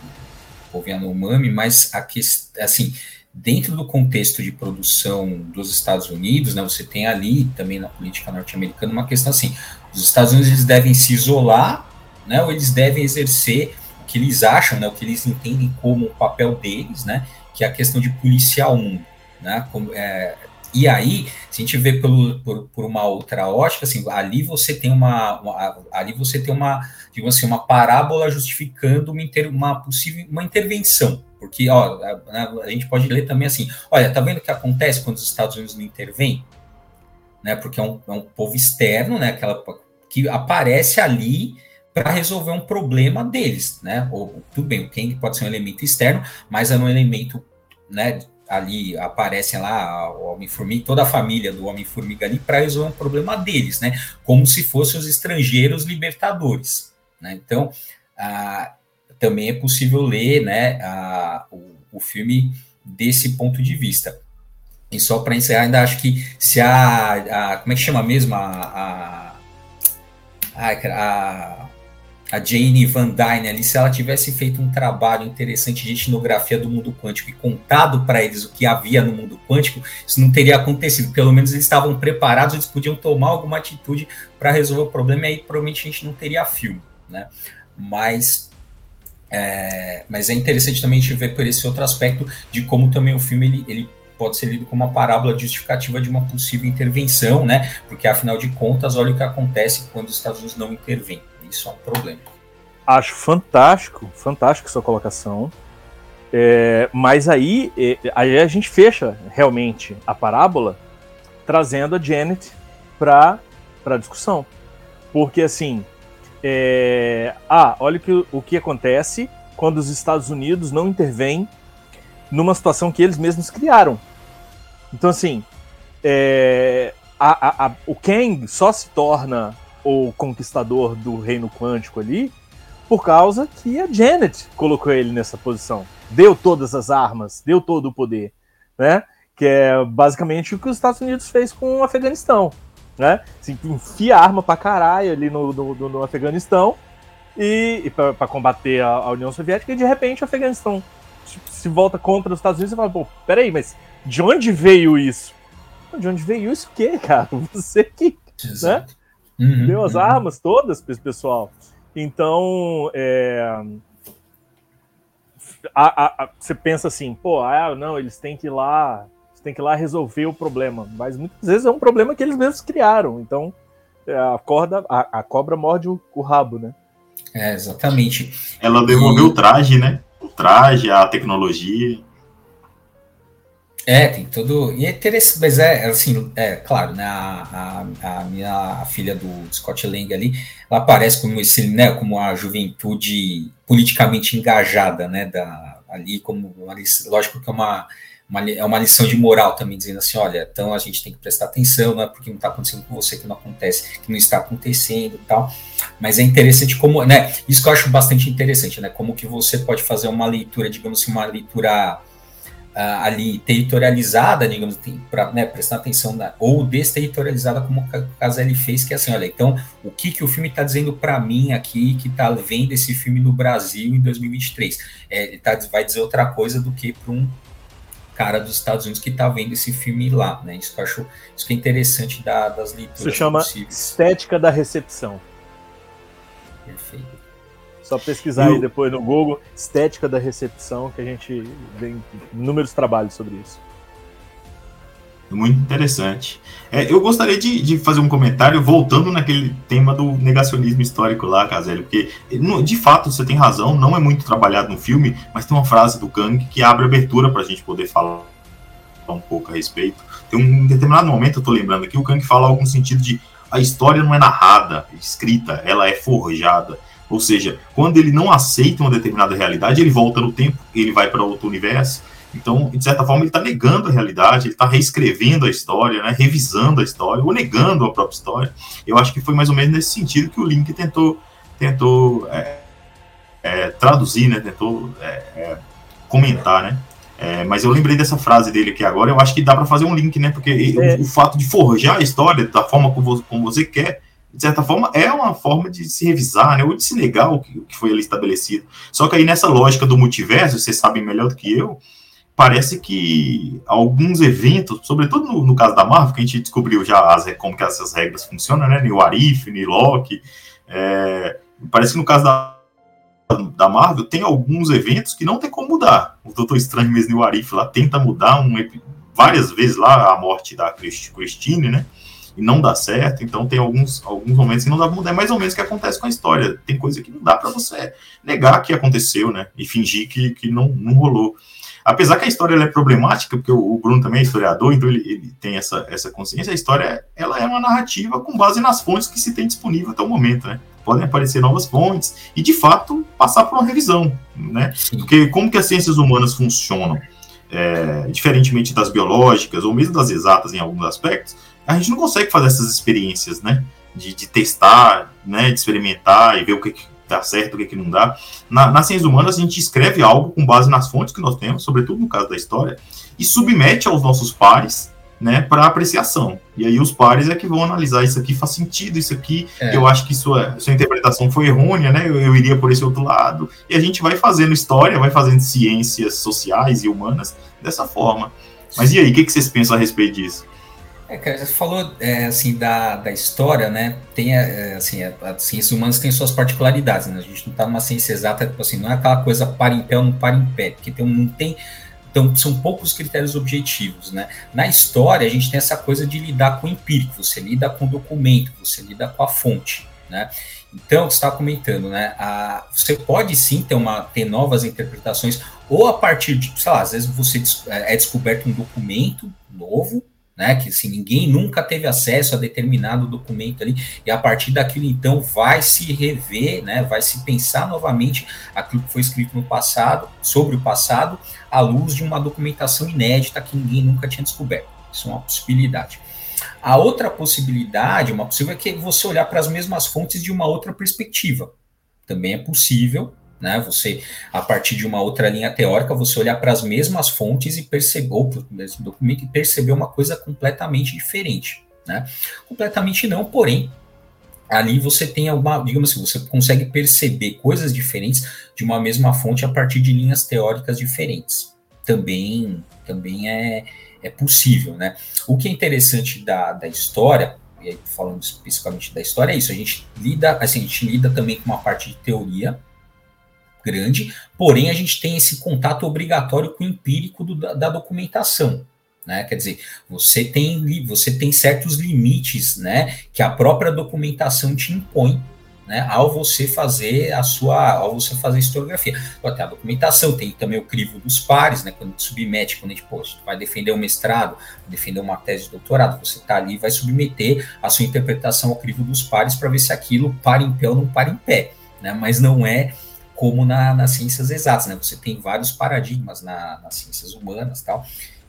Speaker 4: do Umami, mas a questão, assim, dentro do contexto de produção dos Estados Unidos, né, você tem ali também na política norte-americana uma questão assim: os Estados Unidos eles devem se isolar, né, ou eles devem exercer o que eles acham, né, o que eles entendem como o papel deles, né, que é a questão de policiar mundo, né, como, é, e aí, se a gente vê pelo, por, por, uma outra ótica, assim, ali você tem uma, uma, ali você tem uma, digamos assim, uma parábola justificando uma, inter, uma possível uma intervenção, porque ó, a, a, gente pode ler também assim, olha, tá vendo o que acontece quando os Estados Unidos não intervêm? Né, porque é um, é um povo externo, né, aquela, que aparece ali para resolver um problema deles, né? Ou tudo bem, o Kang pode ser um elemento externo, mas é um elemento, né, ali aparecem lá o Homem-Formiga, toda a família do Homem-Formiga ali para resolver um problema deles, né? Como se fossem os estrangeiros libertadores, né? Então, ah, também é possível ler, né, a, o, o filme desse ponto de vista. E só para encerrar, ainda acho que se a, a, como é que chama mesmo a, a, a a Jane Van Dyne ali, se ela tivesse feito um trabalho interessante de etnografia do mundo quântico e contado para eles o que havia no mundo quântico, isso não teria acontecido. Pelo menos eles estavam preparados, eles podiam tomar alguma atitude para resolver o problema, e aí provavelmente a gente não teria filme, né? Mas é, mas é interessante também a gente ver por esse outro aspecto de como também o filme ele, ele pode ser lido como uma parábola justificativa de uma possível intervenção, né? Porque afinal de contas, olha o que acontece quando os Estados Unidos não intervêm. Isso é um problema.
Speaker 3: Acho fantástico, fantástico sua colocação. É, mas aí, é, aí a gente fecha realmente a parábola trazendo a Janet para a discussão. Porque assim, é, ah, olha que, o que acontece quando os Estados Unidos não intervêm numa situação que eles mesmos criaram. Então, assim, é, a, a, a, o Kang só se torna o conquistador do reino quântico ali, por causa que a Janet colocou ele nessa posição. Deu todas as armas, deu todo o poder, né? Que é basicamente o que os Estados Unidos fez com o Afeganistão, né? Assim, enfia arma pra caralho ali no, no, no Afeganistão e, e para combater a, a, União Soviética e de repente o Afeganistão se volta contra os Estados Unidos e fala, pô, peraí, mas de onde veio isso? De onde veio isso o quê, cara? <laughs> Você que... Né? Uhum, deu as uhum. armas todas para esse pessoal. Então, é, a, a, a, você pensa assim, pô, ah, não, eles têm que ir lá, têm que ir lá resolver o problema. Mas muitas vezes é um problema que eles mesmos criaram. Então, é, a corda, a, cobra morde o, o, rabo, né?
Speaker 4: É, exatamente.
Speaker 2: Ela devolveu e... o traje, né? O traje, a tecnologia.
Speaker 4: É, tem tudo. E é interessante, mas é assim, é claro, né? A, a, a minha filha do Scott Lang ali, ela aparece como esse, né? Como a juventude politicamente engajada, né? Da, ali, como uma, lógico que é uma, uma, é uma lição de moral também, dizendo assim, olha, então a gente tem que prestar atenção, não é porque não está acontecendo com você que não acontece, que não está acontecendo e tal. Mas é interessante como, né? Isso que eu acho bastante interessante, né? Como que você pode fazer uma leitura, digamos assim, uma leitura uh, ali territorializada, digamos, para né, prestar atenção, na, ou desterritorializada, como o Caselli fez, que é assim, olha, então, o que, que o filme está dizendo para mim aqui, que está vendo esse filme no Brasil em 2023? É, ele tá, vai dizer outra coisa do que para um cara dos Estados Unidos que está vendo esse filme lá, né? Isso que eu acho, isso que é interessante da, das leituras Isso
Speaker 3: chama possíveis. estética da recepção. Perfeito. Só pesquisar aí depois no Google, estética da recepção, que a gente tem inúmeros trabalhos sobre isso.
Speaker 2: Muito interessante. É, eu gostaria de, de, fazer um comentário voltando naquele tema do negacionismo histórico lá, Caselli, porque de fato você tem razão, não é muito trabalhado no filme, mas tem uma frase do Kang que abre abertura para a gente poder falar um pouco a respeito. Tem um determinado momento, eu estou lembrando aqui, o Kang fala algo no sentido de a história não é narrada, escrita, ela é forjada. Ou seja, quando ele não aceita uma determinada realidade, ele volta no tempo, ele vai para outro universo. Então, de certa forma, ele está negando a realidade, ele está reescrevendo a história, né, revisando a história, ou negando a própria história. Eu acho que foi mais ou menos nesse sentido que o Link tentou, tentou é, é, traduzir, né, tentou é, é comentar, né. É, mas eu lembrei dessa frase dele aqui agora, eu acho que dá para fazer um link, né? Porque o, o, fato de forjar a história da forma como, como você quer de certa forma, é uma forma de se revisar, né, ou de se negar o que, o que foi ali estabelecido. Só que aí nessa lógica do multiverso, vocês sabem melhor do que eu, parece que alguns eventos, sobretudo no, no, caso da Marvel, que a gente descobriu já as, como que essas regras funcionam, né, no Arif, no Loki, é, parece que no caso da, da Marvel tem alguns eventos que não tem como mudar. O Doutor Estranho mesmo no Arif lá tenta mudar um, várias vezes lá a morte da Christine, né, e não dá certo. Então tem alguns, alguns momentos que não dá pra mudar. É mais ou menos o que acontece com a história. Tem coisa que não dá para você negar que aconteceu, né? E fingir que, que não, não rolou. Apesar que a história é problemática, porque o Bruno também é historiador, então ele, ele, tem essa, essa consciência, a história ela é uma narrativa com base nas fontes que se tem disponível até o momento, né? Podem aparecer novas fontes e, de fato, passar por uma revisão, né? Porque como que as ciências humanas funcionam? É, diferentemente das biológicas ou mesmo das exatas em alguns aspectos, a gente não consegue fazer essas experiências, né? De, de testar, né? De experimentar e ver o que, que dá certo, o que, que não dá. Na, nas ciências humanas, a gente escreve algo com base nas fontes que nós temos, sobretudo no caso da história, e submete aos nossos pares, né, para apreciação. E aí os pares é que vão analisar isso aqui faz sentido, isso aqui, é. eu acho que sua, sua interpretação foi errônea, né? Eu, eu, iria por esse outro lado. E a gente vai fazendo história, vai fazendo ciências sociais e humanas dessa forma. Mas e aí, o que, que vocês pensam a respeito disso?
Speaker 4: É, cara, você falou é, assim da, da história, né? Tem é, assim, a, a ciências humanas tem suas particularidades, né? A gente não está numa ciência exata, tipo assim, não é aquela coisa para em pé ou não para em pé, porque tem, não tem então são poucos critérios objetivos, né? Na história a gente tem essa coisa de lidar com o empírico, você lida com o documento, você lida com a fonte, né? Então, você está comentando, né? A, você pode sim ter, uma, ter novas interpretações, ou a partir de, sei lá, às vezes você é, é descoberto um documento novo, né? Que assim, ninguém nunca teve acesso a determinado documento ali, e a partir daquilo então vai se rever, né? Vai se pensar novamente aquilo que foi escrito no passado, sobre o passado, à luz de uma documentação inédita que ninguém nunca tinha descoberto. Isso é uma possibilidade. A outra possibilidade, uma possível, é que você olhar para as mesmas fontes de uma outra perspectiva. Também é possível, né? Você, a partir de uma outra linha teórica, você olhar para as mesmas fontes e para o mesmo documento e perceber uma coisa completamente diferente, né? Completamente não, porém, ali você tem alguma, digamos assim, você consegue perceber coisas diferentes de uma mesma fonte a partir de linhas teóricas diferentes. Também, também é, é possível, né? O que é interessante da, da história, e aí falando especificamente da história, é isso, a gente lida, assim, a gente lida também com uma parte de teoria, grande, porém a gente tem esse contato obrigatório com o empírico do, da, da, documentação. Né? Quer dizer, você tem, você tem certos limites né, que a própria documentação te impõe né, ao você fazer a sua, ao você fazer a historiografia. Até a documentação, tem também o crivo dos pares, né, quando submete, quando a gente pô, vai defender um mestrado, defender uma tese de doutorado, você está ali vai submeter a sua interpretação ao crivo dos pares para ver se aquilo para em pé ou não para em pé. Né, mas não é como na, nas ciências exatas, né? Você tem vários paradigmas na, nas ciências humanas tal.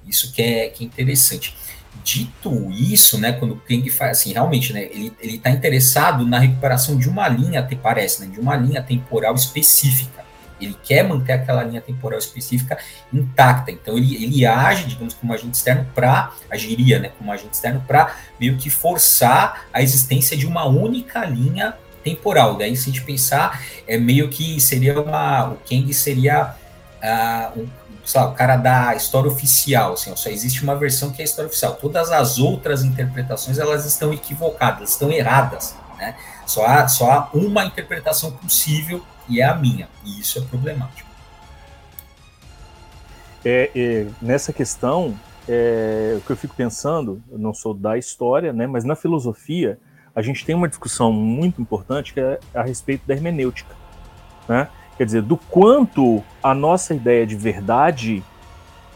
Speaker 4: Isso que é, que é interessante. Dito isso, né, quando o Kling faz assim, realmente, né, ele está interessado na recuperação de uma linha, te parece, né, de uma linha temporal específica. Ele quer manter aquela linha temporal específica intacta. Então ele, ele age, digamos, como agente externo para agiria, né, como agente externo para meio que forçar a existência de uma única linha temporal. Daí, se a gente pensar, é meio que seria uma. O Kang seria uh, um, lá, o cara da história oficial. Assim, só existe uma versão que é a história oficial. Todas as outras interpretações elas estão equivocadas, estão erradas. Né? Só, há, só há uma interpretação possível e é a minha. E isso é problemático.
Speaker 3: É, é, nessa questão, é, o que eu fico pensando, eu não sou da história, né, mas na filosofia, a gente tem uma discussão muito importante que é a respeito da hermenêutica, né? Quer dizer, do quanto a nossa ideia de verdade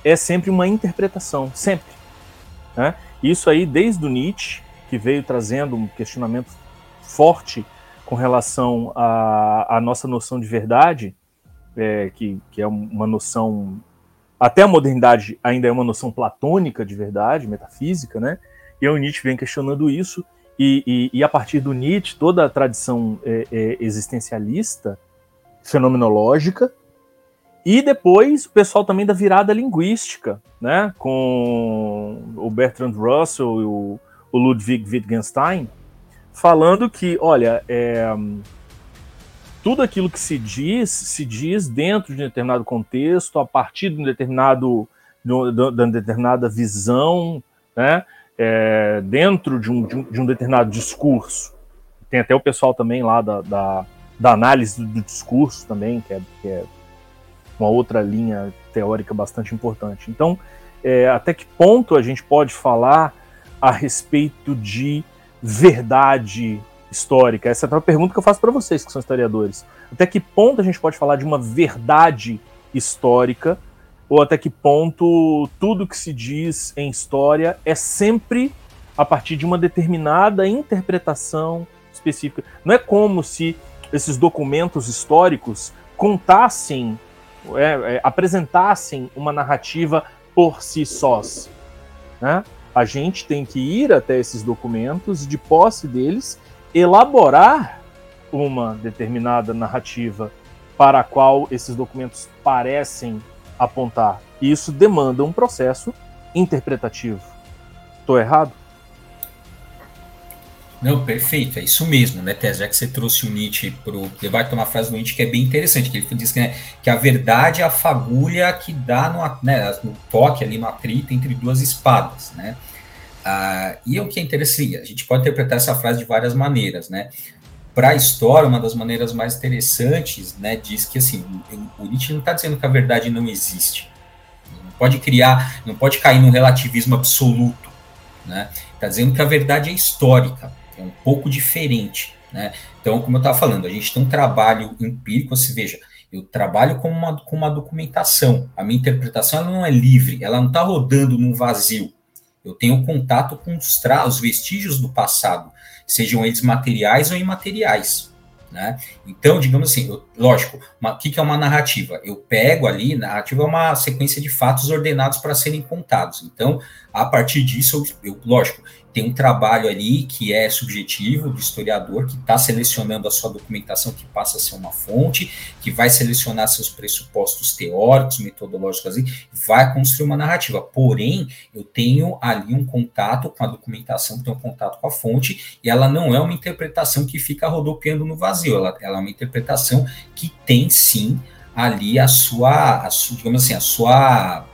Speaker 3: é sempre uma interpretação, sempre. Né? Isso aí, desde o Nietzsche, que veio trazendo um questionamento forte com relação à, nossa noção de verdade, é, que, que é uma noção até a modernidade ainda é uma noção platônica de verdade, metafísica, né? E o Nietzsche vem questionando isso, e, e, e a partir do Nietzsche, toda a tradição é, é, existencialista, fenomenológica, e depois o pessoal também da virada linguística, né? Com o Bertrand Russell e o, o Ludwig Wittgenstein, falando que, olha, é, tudo aquilo que se diz, se diz dentro de um determinado contexto, a partir de um determinado, de uma determinada visão, né? É, dentro de um, de um, de, um, determinado discurso. Tem até o pessoal também lá da, da, da análise do, discurso também, que é, que é, uma outra linha teórica bastante importante. Então, é, até que ponto a gente pode falar a respeito de verdade histórica? Essa é a pergunta que eu faço para vocês, que são historiadores. Até que ponto a gente pode falar de uma verdade histórica? Ou até que ponto tudo que se diz em história é sempre a partir de uma determinada interpretação específica? Não é como se esses documentos históricos contassem, é, é, apresentassem uma narrativa por si sós. Né? A gente tem que ir até esses documentos, de posse deles, elaborar uma determinada narrativa para a qual esses documentos parecem apontar. E isso demanda um processo interpretativo. Estou errado?
Speaker 4: Não, perfeito, é isso mesmo, né, Tess? Já que você trouxe o Nietzsche para o debate, uma frase do Nietzsche que é bem interessante, que ele diz que, né, que a verdade é a fagulha que dá no, né, no toque ali, no atrito entre duas espadas, né? Ah, e o que é interessante, a gente pode interpretar essa frase de várias maneiras, né? Para a história, uma das maneiras mais interessantes, né, diz que assim, o Nietzsche não está dizendo que a verdade não existe. Não pode criar, não pode cair num relativismo absoluto, né? Está dizendo que a verdade é histórica, é um pouco diferente, né? Então, como eu estava falando, a gente tem um trabalho empírico, se veja, eu trabalho com uma, com uma documentação. A minha interpretação ela não é livre, ela não está rodando num vazio. Eu tenho contato com os, os vestígios do passado, sejam eles materiais ou imateriais. Né? Então, digamos assim, eu, lógico, o que, que é uma narrativa? Eu pego ali, narrativa é uma sequência de fatos ordenados para serem contados. Então, a partir disso, eu, lógico, tem um trabalho ali que é subjetivo do historiador, que está selecionando a sua documentação, que passa a ser uma fonte, que vai selecionar seus pressupostos teóricos, metodológicos, e vai construir uma narrativa. Porém, eu tenho ali um contato com a documentação, tenho um contato com a fonte, e ela não é uma interpretação que fica rodopiando no vazio, ela, ela é uma interpretação que tem sim ali a sua, a sua digamos assim, a sua,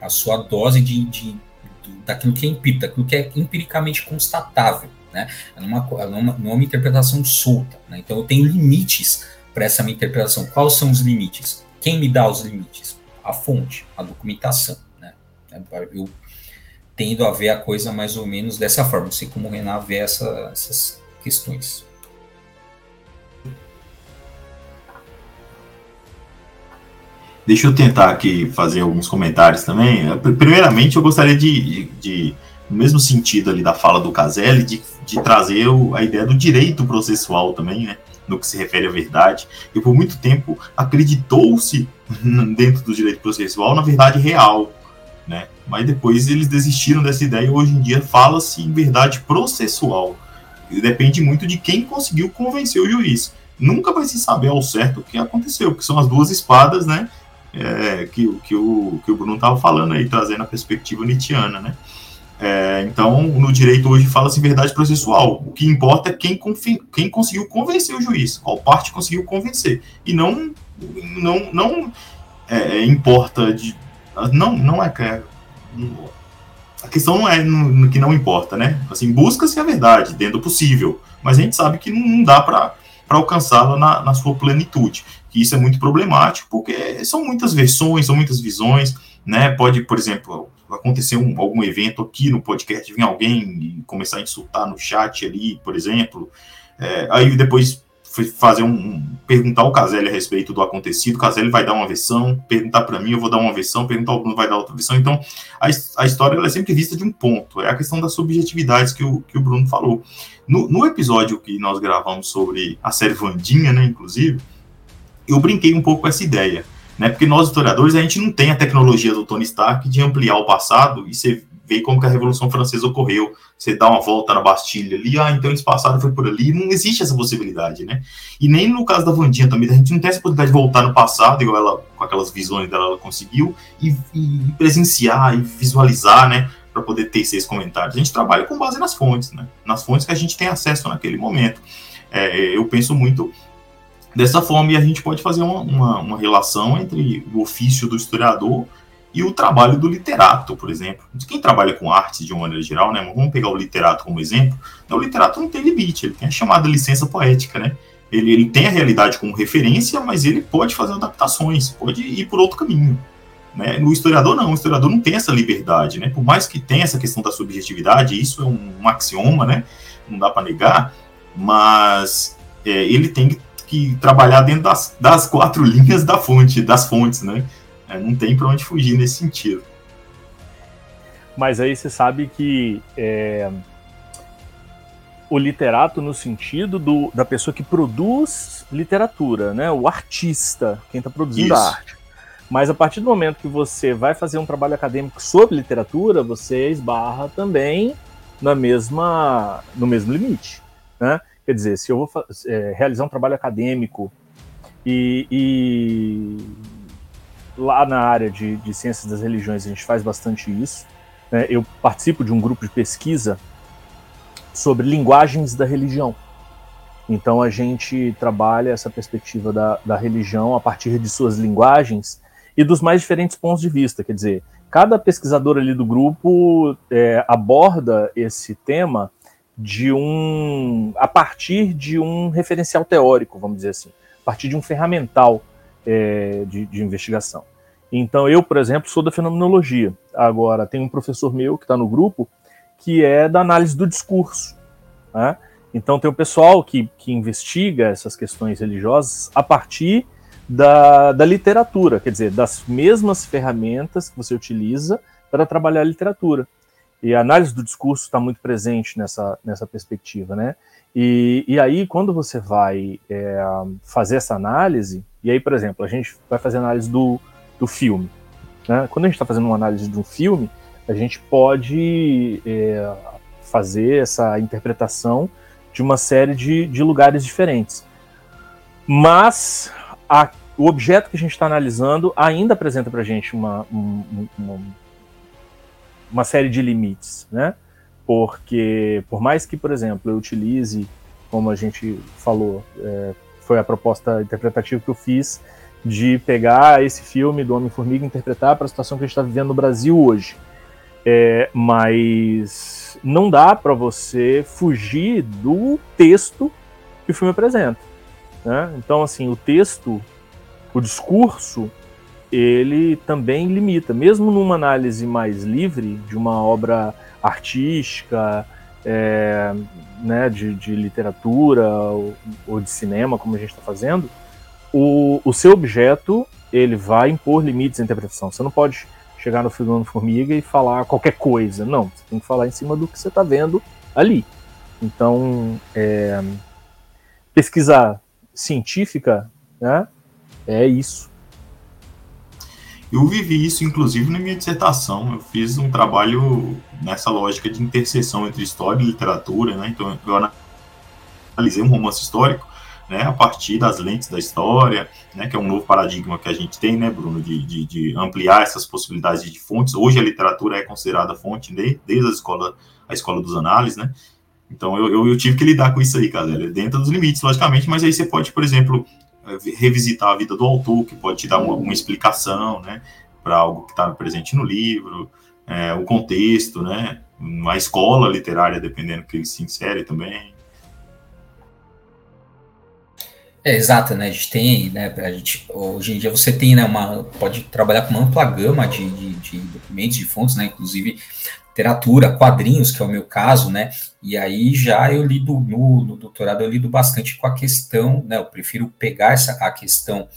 Speaker 4: a sua dose de, de daquilo que é empírico, daquilo que é empiricamente constatável. Né? Não, é uma, não, é uma, não é uma interpretação solta. Né? Então eu tenho limites para essa minha interpretação. Quais são os limites? Quem me dá os limites? A fonte, a documentação. Né? Eu tendo a ver a coisa mais ou menos dessa forma. Não sei como o Renan vê essa, essas questões.
Speaker 2: Deixa eu tentar aqui fazer alguns comentários também. Primeiramente, eu gostaria de, de, de no mesmo sentido ali da fala do Caselli, de, de trazer o, a ideia do direito processual também, né? No que se refere à verdade. E por muito tempo acreditou-se <laughs> dentro do direito processual na verdade real, né? Mas depois eles desistiram dessa ideia e hoje em dia fala-se em verdade processual. E depende muito de quem conseguiu convencer o juiz. Nunca vai se saber ao certo o que aconteceu, porque são as duas espadas, né? É, que, que, o, que o Bruno estava falando aí, trazendo a perspectiva nietzschiana, né? É, então, no direito hoje fala-se verdade processual. O que importa é quem, quem conseguiu convencer o juiz, qual parte conseguiu convencer. E não, não, não é, importa de. Não, não é. é a questão não é no, no que não importa, né? Assim, busca-se a verdade dentro do possível, mas a gente sabe que não, não dá para alcançá-la na, na sua plenitude que isso é muito problemático, porque são muitas versões, são muitas visões, né? Pode, por exemplo, acontecer um, algum evento aqui no podcast, vir alguém e começar a insultar no chat ali, por exemplo, é, aí depois fazer um, um perguntar ao Caselli a respeito do acontecido, o Caselli vai dar uma versão, perguntar para mim, eu vou dar uma versão, perguntar ao Bruno vai dar outra versão. Então, a, a história é sempre vista de um ponto, é a questão das subjetividades que o, que o Bruno falou. No, no episódio que nós gravamos sobre a série Vandinha, né, inclusive, eu brinquei um pouco com essa ideia, né? Porque nós historiadores a gente não tem a tecnologia do Tony Stark de ampliar o passado e você ver como que a Revolução Francesa ocorreu, você dá uma volta na Bastilha ali, ah, então eles passaram, foi por ali, não existe essa possibilidade, né? E nem no caso da Vandinha também, a gente não tem essa possibilidade de voltar no passado, igual ela, com aquelas visões dela, ela conseguiu, e, e presenciar, e visualizar, né, para poder ter esses comentários. A gente trabalha com base nas fontes, né? Nas fontes que a gente tem acesso naquele momento. É, eu penso muito dessa forma, a gente pode fazer uma, uma, uma relação entre o ofício do historiador e o trabalho do literato, por exemplo. Quem trabalha com arte de uma maneira geral, né? Vamos pegar o literato como exemplo. O literato não tem limite, ele tem a chamada licença poética, né? Ele, ele tem a realidade como referência, mas ele pode fazer adaptações, pode ir por outro caminho. Né? O historiador não, o historiador não tem essa liberdade, né? Por mais que tenha essa questão da subjetividade, isso é um, um axioma, né? Não dá para negar, mas é, ele tem que, que trabalhar dentro das, das quatro <laughs> linhas da fonte, das fontes, né? É, não tem para onde fugir nesse sentido.
Speaker 3: Mas aí você sabe que é, o literato no sentido do, da pessoa que produz literatura, né? O artista, quem está produzindo Isso. a arte. Mas a partir do momento que você vai fazer um trabalho acadêmico sobre literatura, você esbarra também na mesma, no mesmo limite. Né? Quer dizer, se eu vou é, realizar um trabalho acadêmico e, e lá na área de, de ciências das religiões a gente faz bastante isso. Né? Eu participo de um grupo de pesquisa sobre linguagens da religião. Então a gente trabalha essa perspectiva da, da religião a partir de suas linguagens e dos mais diferentes pontos de vista. Quer dizer, cada pesquisador ali do grupo é, aborda esse tema de um a partir de um referencial teórico, vamos dizer assim, a partir de um ferramental é, de, de, investigação. Então, eu, por exemplo, sou da fenomenologia. Agora, tem um professor meu que está no grupo que é da análise do discurso. Né? Então, tem o pessoal que, que investiga essas questões religiosas a partir da, da literatura, quer dizer, das mesmas ferramentas que você utiliza para trabalhar a literatura. E a análise do discurso está muito presente nessa, nessa perspectiva, né? E, e aí, quando você vai é, fazer essa análise, e aí, por exemplo, a gente vai fazer análise do, do filme. Né? Quando a gente está fazendo uma análise de um filme, a gente pode é, fazer essa interpretação de uma série de, de lugares diferentes. Mas a, o objeto que a gente está analisando ainda apresenta para a gente uma, uma, uma série de limites, né? Porque, por mais que, por exemplo, eu utilize, como a gente falou, é, foi a proposta interpretativa que eu fiz, de pegar esse filme do Homem-Formiga e interpretar para a situação que a gente está vivendo no Brasil hoje. É, mas não dá para você fugir do texto que o filme apresenta. Né? Então, assim, o texto, o discurso, ele também limita, mesmo numa análise mais livre de uma obra artística, é, né, de, de literatura ou, ou, de cinema, como a gente está fazendo, o, o seu objeto ele vai impor limites à interpretação. Você não pode chegar no filme Formiga e falar qualquer coisa. Não, você tem que falar em cima do que você está vendo ali. Então, é, pesquisa científica né, é isso.
Speaker 2: Eu vivi isso, inclusive, na minha dissertação. Eu fiz um trabalho nessa lógica de interseção entre história e literatura, né? Então, eu analisei um romance histórico né, a partir das lentes da história, né, que é um novo paradigma que a gente tem, né, Bruno, de, de, de ampliar essas possibilidades de fontes. Hoje a literatura é considerada fonte de, desde a escola, a escola dos análises, né? Então eu, eu, eu, tive que lidar com isso aí, galera, dentro dos limites, logicamente, mas aí você pode, por exemplo, revisitar a vida do autor, que pode te dar uma, uma explicação, né, para algo que está presente no livro, é, o contexto, né, a escola literária, dependendo que ele se insere também.
Speaker 4: É, exato, né? A gente tem, né? A gente, hoje em dia você tem, né, uma, pode trabalhar com uma ampla gama de, de, de documentos, de fontes, né? Inclusive literatura, quadrinhos, que é o meu caso, né? E aí já eu lido no, no doutorado, eu lido bastante com a questão, né? Eu prefiro pegar essa a questão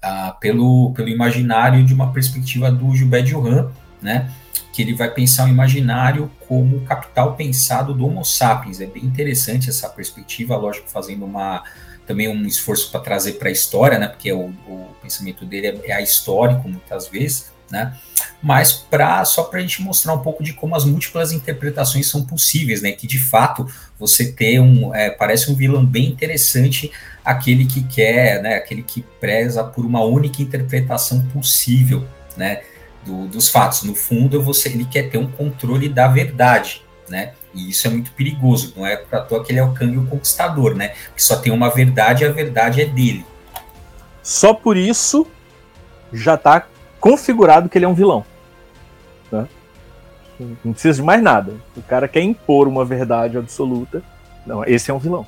Speaker 4: ah, pelo, pelo imaginário de uma perspectiva do Gilbert Durand, né? Que ele vai pensar o imaginário como capital pensado do Homo sapiens. É bem interessante essa perspectiva, lógico, fazendo uma também um esforço para trazer para a história, né? Porque o, o pensamento dele é, é histórico muitas vezes, né? Mas para só para a gente mostrar um pouco de como as múltiplas interpretações são possíveis, né? Que de fato você ter um é, parece um vilão bem interessante, aquele que quer, né? Aquele que preza por uma única interpretação possível, né? Do, dos fatos. No fundo, você ele quer ter um controle da verdade, né? E isso é muito perigoso. Não é para toa que ele é o Kang o Conquistador, né? Que só tem uma verdade e a verdade é dele.
Speaker 3: Só por isso já está configurado que ele é um vilão. Né? Não precisa de mais nada. O cara quer impor uma verdade absoluta. Não, esse é um vilão.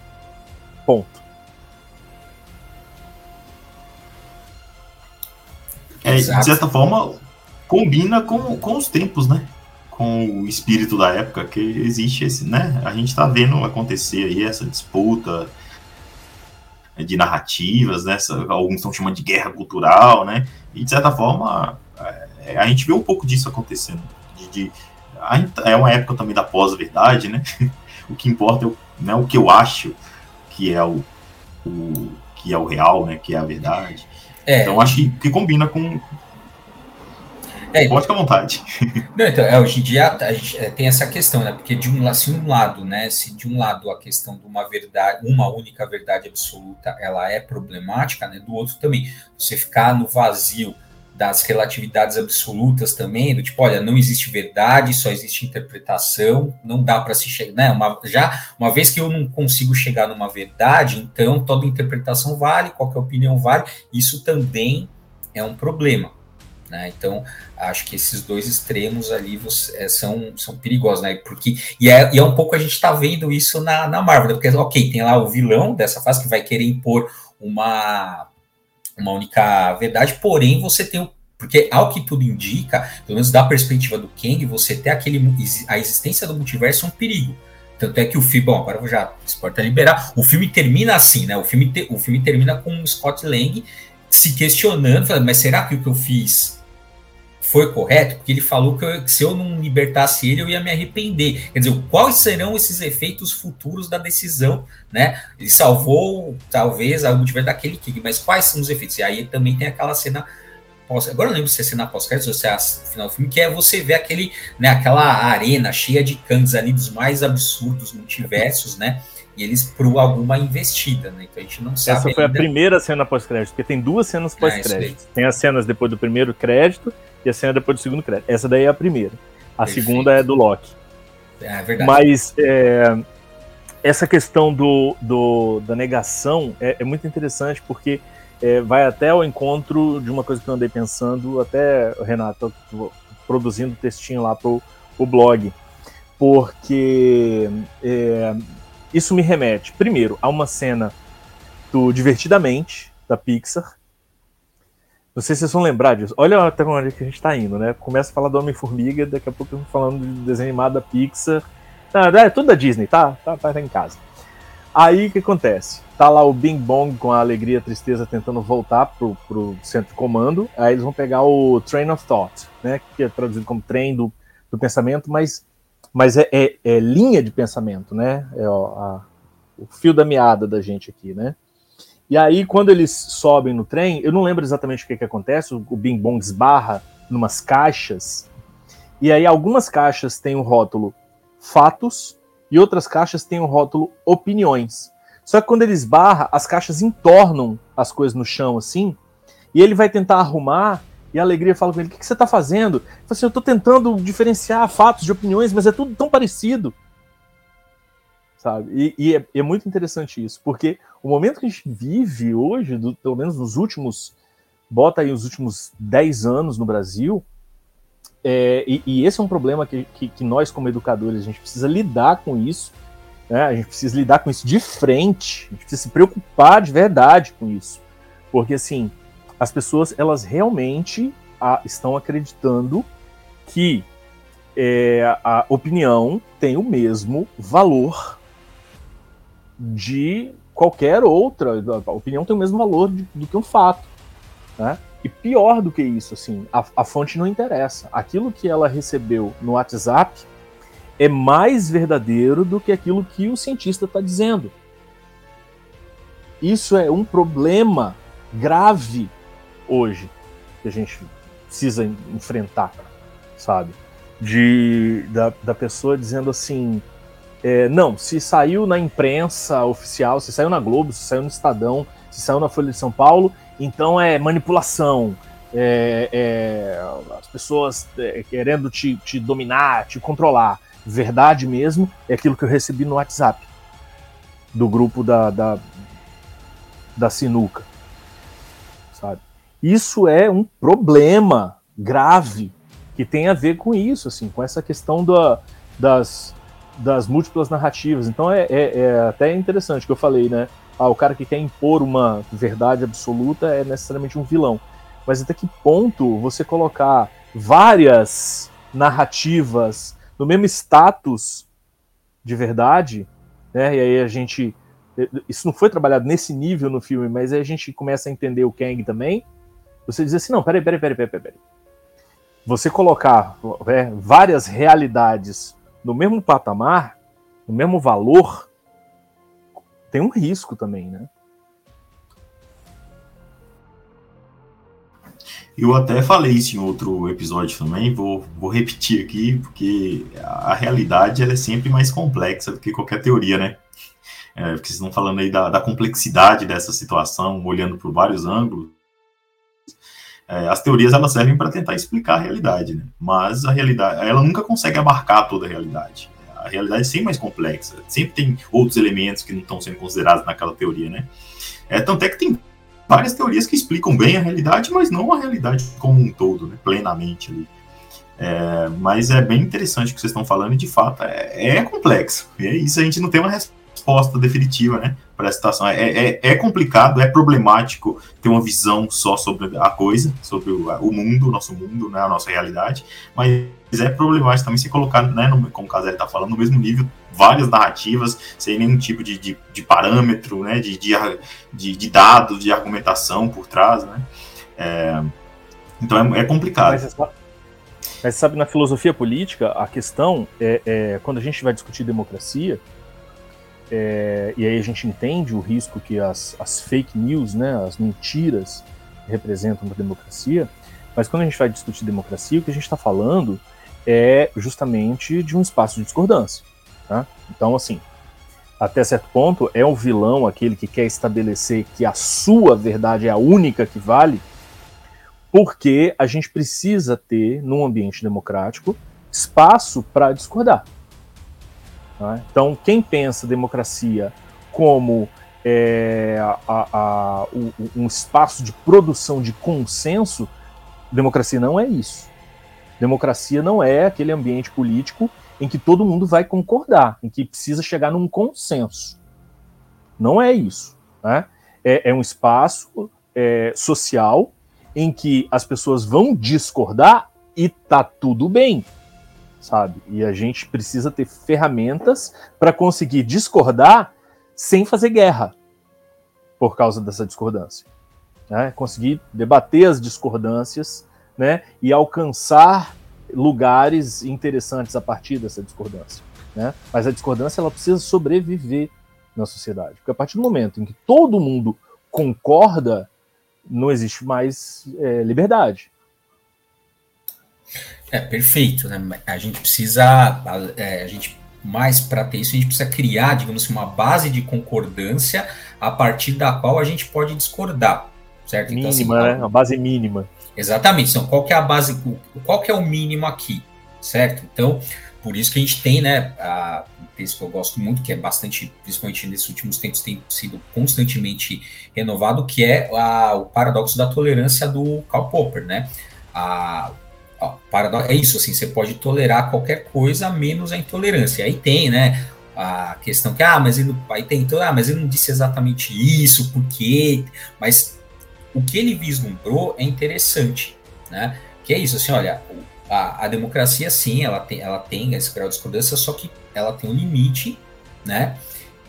Speaker 3: Ponto.
Speaker 2: É, de certa forma, combina com, com os tempos, né? Com o espírito da época, que existe esse, né? A gente tá vendo acontecer aí essa disputa de narrativas, né? Alguns estão chamando de guerra cultural, né? E de certa forma, é, a gente vê um pouco disso acontecendo. De, de é uma época também da pós-verdade, né? <laughs> o que importa é o, né, o que eu acho que é o, o, que é o real, né? Que é a verdade. É. Então acho que, que combina com. É, Pode ficar à vontade. <laughs>
Speaker 4: Não, então, é, hoje em dia a gente é, tem essa questão, né? Porque de um, se um lado, né? Se de um lado a questão de uma verdade, uma única verdade absoluta, ela é problemática, né? Do outro também. Você ficar no vazio das relatividades absolutas também, do tipo, olha, não existe verdade, só existe interpretação, não dá para se chegar, né? Uma, já uma vez que eu não consigo chegar numa verdade, então toda interpretação vale, qualquer opinião vale, isso também é um problema. Né? Então, acho que esses dois extremos ali você, é, são, são perigosos, né? Porque, e, é, e é um pouco a gente está vendo isso na, na Marvel, né? porque, ok, tem lá o vilão dessa fase que vai querer impor uma uma única verdade, porém você tem o porque, ao que tudo indica, pelo menos da perspectiva do Kang, você ter aquele, a existência do multiverso é um perigo. Tanto é que o filme, bom, agora eu já exportar liberar. O filme termina assim, né? O filme, te, o filme termina com o Scott Lang se questionando, falando, mas será que o que eu fiz foi correto? Porque ele falou que, eu, que, se eu não libertasse ele, eu ia me arrepender. Quer dizer, quais serão esses efeitos futuros da decisão, né? Ele salvou, talvez, a multiverso daquele King, mas quais são os efeitos? E aí também tem aquela cena pós, agora eu lembro se é cena pós-créditos ou se é a final do filme, que é você ver aquele, né, aquela arena cheia de Kangs ali dos mais absurdos multiversos, né? E eles por alguma investida, né? Então a gente não sabe.
Speaker 3: Essa foi ainda. a primeira cena pós-crédito, porque tem duas cenas pós-crédito. É, tem as cenas depois do primeiro crédito e a cena depois do segundo crédito. Essa daí é a primeira. A Perfeito. segunda é do Loki.
Speaker 4: É verdade.
Speaker 3: Mas é, essa questão do, do da negação é, é muito interessante porque é, vai até ao encontro de uma coisa que eu andei pensando, até, Renato, produzindo textinho lá pro, pro blog, porque é, isso me remete, primeiro, a uma cena do Divertidamente, da Pixar. Não sei se vocês vão lembrar disso. Olha até onde que a gente está indo, né? Começa a falar do Homem-Formiga, daqui a pouco eu falando de desenho animado da Pixar. Ah, é tudo da Disney, tá? Tá, tá, tá em casa. Aí o que acontece? Tá lá o Bing Bong com a alegria e a tristeza tentando voltar pro, pro centro de comando. Aí eles vão pegar o Train of Thought, né? Que é traduzido como trem do, do pensamento, mas, mas é, é, é linha de pensamento, né? É ó, a, o fio da meada da gente aqui, né? E aí, quando eles sobem no trem, eu não lembro exatamente o que, que acontece, o, Bing Bong esbarra numas caixas, e aí algumas caixas têm o rótulo fatos, e outras caixas têm o rótulo opiniões. Só que quando ele esbarra, as caixas entornam as coisas no chão assim, e ele vai tentar arrumar, e a alegria fala com ele: O que, que você está fazendo? Ele assim, Eu estou tentando diferenciar fatos de opiniões, mas é tudo tão parecido. Sabe? E, e é, é, muito interessante isso, porque o momento que a gente vive hoje, do, pelo menos nos últimos, bota aí os últimos 10 anos no Brasil, é, e, e, esse é um problema que, que, que, nós, como educadores, a gente precisa lidar com isso, Né? A gente precisa lidar com isso de frente, a gente precisa se preocupar de verdade com isso. Porque, assim, as pessoas, elas realmente a, estão acreditando que é, a opinião tem o mesmo valor de qualquer outra. A opinião tem o mesmo valor de, do que um fato. Né? E pior do que isso, assim, a, a fonte não interessa. Aquilo que ela recebeu no WhatsApp é mais verdadeiro do que aquilo que o cientista está dizendo. Isso é um problema grave hoje que a gente precisa enfrentar, sabe? De, da, da pessoa dizendo assim: é, não, se saiu na imprensa oficial, se saiu na Globo, se saiu no Estadão, se saiu na Folha de São Paulo, então é manipulação. É, é, as pessoas é, querendo te, te dominar, te controlar. Verdade mesmo é aquilo que eu recebi no WhatsApp do grupo da, da, da sinuca. Isso é um problema grave que tem a ver com isso, assim, com essa questão da, das, das múltiplas narrativas. Então é, é, é até interessante que eu falei, né? ah, o cara que quer impor uma verdade absoluta é necessariamente um vilão. Mas até que ponto você colocar várias narrativas no mesmo status de verdade, né? E aí a gente. Isso não foi trabalhado nesse nível no filme, mas aí a gente começa a entender o Kang também. Você diz assim: não, peraí, peraí, peraí, peraí, peraí. Você colocar é, várias realidades no mesmo patamar, no mesmo valor, tem um risco também, né?
Speaker 2: Eu até falei isso em outro episódio também, vou, vou repetir aqui, porque a realidade ela é sempre mais complexa do que qualquer teoria, né? É, porque vocês estão falando aí da, da complexidade dessa situação, olhando por vários ângulos. É, as teorias elas servem para tentar explicar a realidade, né? Mas a realidade, ela nunca consegue abarcar toda a realidade a realidade é sempre mais complexa. Sempre tem outros elementos que não estão sendo considerados naquela teoria, né? É, tanto é que tem várias teorias que explicam bem a realidade, mas não a realidade como um todo, né? plenamente ali. É, mas é bem interessante o que vocês estão falando e de fato é, é complexo. E é isso, a gente não tem uma resposta definitiva né, para a situação. É, é, é, complicado, é problemático ter uma visão só sobre a coisa, sobre o, o mundo, o nosso mundo, né, a nossa realidade, mas é problemático também se colocar, né, no, como o Caselli está falando, no mesmo nível, várias narrativas, sem nenhum tipo de, de, de parâmetro, né, de, de, de, dados, de argumentação por trás, né. É, então é, é complicado.
Speaker 3: Mas, mas, sabe, na filosofia política, a questão é, é quando a gente vai discutir democracia, é, e aí a gente entende o risco que as, as fake news, né, as mentiras representam para a democracia, mas quando a gente vai discutir democracia, o que a gente está falando é justamente de um espaço de discordância. Tá? Então, assim, até certo ponto, é o vilão aquele que quer estabelecer que a sua verdade é a única que vale, porque a gente precisa ter, num ambiente democrático, espaço para discordar. Tá? Então, quem pensa democracia como é, a, a, um, um espaço de produção de consenso, democracia não é isso. Democracia não é aquele ambiente político em que todo mundo vai concordar, em que precisa chegar num consenso. Não é isso. Né? É, é um espaço é, social em que as pessoas vão discordar e tá tudo bem, sabe? E a gente precisa ter ferramentas para conseguir discordar sem fazer guerra por causa dessa discordância. Né? Conseguir debater as discordâncias né, e alcançar lugares interessantes a partir dessa discordância. Né? Mas a discordância ela precisa sobreviver na sociedade, porque a partir do momento em que todo mundo concorda, não existe mais é, liberdade.
Speaker 4: É perfeito, né? A gente precisa, a, é, a gente mais para ter isso, a gente precisa criar, digamos assim, uma base de concordância a partir da qual a gente pode discordar, certo?
Speaker 3: Mínima, então, assim, né? Uma base mínima.
Speaker 4: Exatamente. Então, qual que é a base, qual que é o mínimo aqui, certo? Então, por isso que a gente tem, né, a, um texto que eu gosto muito, que é bastante, principalmente nesses últimos tempos, tem sido constantemente renovado, que é a, o paradoxo da tolerância do Karl Popper, né? A, a paradoxo, é isso, assim, você pode tolerar qualquer coisa menos a intolerância. Aí tem, né, a questão que, ah, mas ele aí tentou, ah, mas ele não disse exatamente isso, por quê? Mas o que ele vislumbrou é interessante, né? Que é isso, assim, olha, a, a democracia, sim, ela tem, ela tem esse grau de discordância, só que ela tem um limite, né?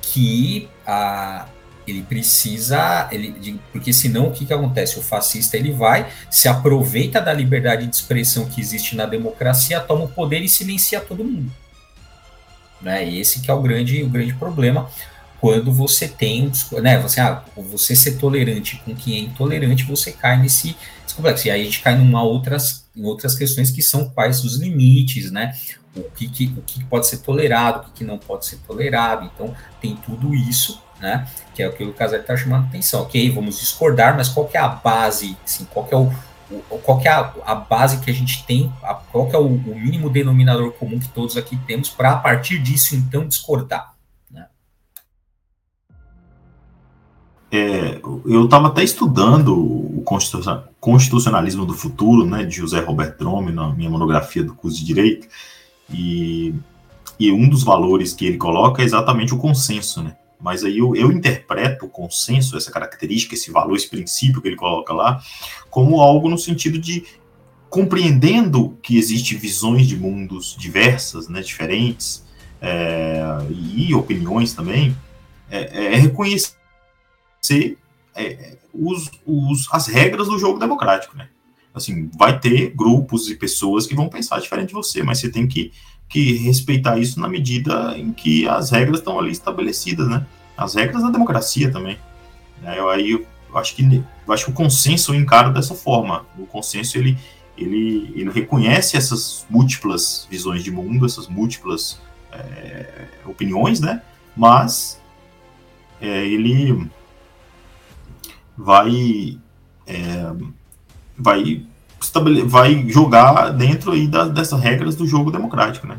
Speaker 4: Que a, ele precisa, ele, porque senão o que, que acontece? O fascista ele vai, se aproveita da liberdade de expressão que existe na democracia, toma o poder e silencia todo mundo. Né? Esse que é o grande, o grande problema quando você tem, né, você, ah, você ser tolerante com quem é intolerante, você cai nesse, nesse complexo. E aí a gente cai numa outras, em outras questões que são quais os limites, né? O que, que o que pode ser tolerado, o que, que não pode ser tolerado. Então, tem tudo isso, né? Que é o que o Casar está chamando atenção. Ok, vamos discordar, mas qual é a base, assim, qual é o, é a, a, base que a gente tem, a, qual é o, o, mínimo denominador comum que todos aqui temos para a partir disso então discordar. Né?
Speaker 2: É, eu estava até estudando o constitucionalismo do futuro, né, de José Roberto Drome, na minha monografia do curso de direito, e, e um dos valores que ele coloca é exatamente o consenso, né? Mas aí eu, eu interpreto o consenso, essa característica, esse valor, esse princípio que ele coloca lá, como algo no sentido de compreendendo que existem visões de mundos diversas, né, diferentes, é, e opiniões também, é, é reconhecer é, os, os, as regras do jogo democrático, né? Assim, vai ter grupos e pessoas que vão pensar diferente de você, mas você tem que que respeitar isso na medida em que as regras estão ali estabelecidas, né? As regras da democracia também. É, eu, aí eu acho que eu acho que o consenso eu encaro dessa forma. O consenso ele, ele, ele reconhece essas múltiplas visões de mundo, essas múltiplas é, opiniões, né? Mas é, ele vai é, vai vai jogar dentro aí da, dessas regras do jogo democrático, né?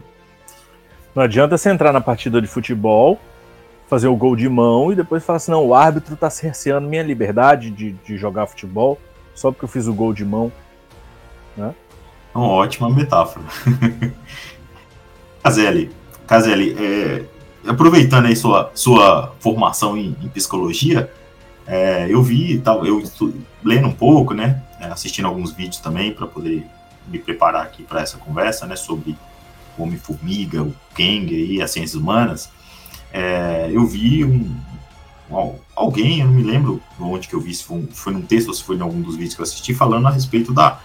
Speaker 3: Não adianta você entrar na partida de futebol, fazer o gol de mão e depois falar assim, não, o árbitro tá cerceando minha liberdade de, de jogar futebol só porque eu fiz o gol de mão, né?
Speaker 2: Uma ótima metáfora. <laughs> Caselli, Caselli, é, aproveitando aí sua, sua formação em, em psicologia, é, eu vi, tal, eu lendo um pouco, né, é, assistindo alguns vídeos também para poder me preparar aqui para essa conversa, né, sobre o Homem-Formiga, o Kang e as ciências humanas, é, eu vi um, um, alguém, eu não me lembro onde que eu vi, se foi, foi num texto ou se foi em algum dos vídeos que eu assisti, falando a respeito da,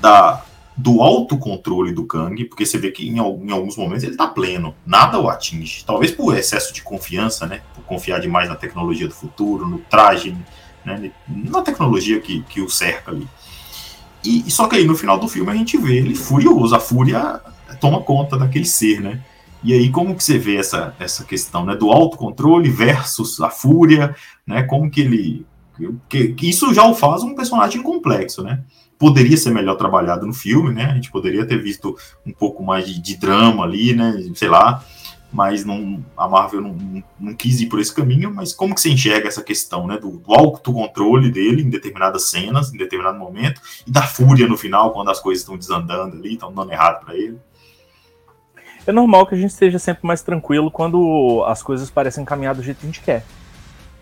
Speaker 2: da do autocontrole do Kang, porque você vê que em, em, alguns momentos ele está pleno, nada o atinge. Talvez por excesso de confiança, né? Por confiar demais na tecnologia do futuro, no traje, né? na tecnologia que, que o cerca ali. E, só que aí no final do filme a gente vê ele furioso, a fúria toma conta daquele ser, né? E aí como que você vê essa, essa questão, né? Do autocontrole versus a fúria, né? Como que ele... Que, que isso já o faz um personagem complexo, né? poderia ser melhor trabalhado no filme, né? A gente poderia ter visto um pouco mais de, de drama ali, né? Sei lá, mas não, a Marvel não, não, não, quis ir por esse caminho. Mas como que você enxerga essa questão, né? Do, do autocontrole dele em determinadas cenas, em determinado momento, e da fúria no final, quando as coisas estão desandando ali, estão dando errado para ele?
Speaker 3: É normal que a gente esteja sempre mais tranquilo quando as coisas parecem caminhar do jeito que a gente quer,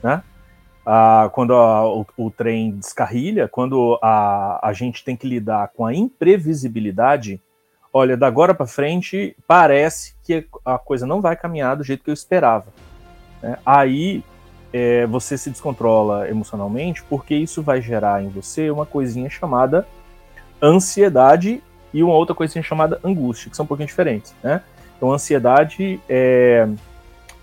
Speaker 3: né? ah, quando a, o, o, trem descarrilha, quando a, a gente tem que lidar com a imprevisibilidade, olha, da agora para frente parece que a coisa não vai caminhar do jeito que eu esperava. Né? Aí é, você se descontrola emocionalmente, porque isso vai gerar em você uma coisinha chamada ansiedade e uma outra coisinha chamada angústia, que são um pouquinho diferentes. Né? Então, ansiedade é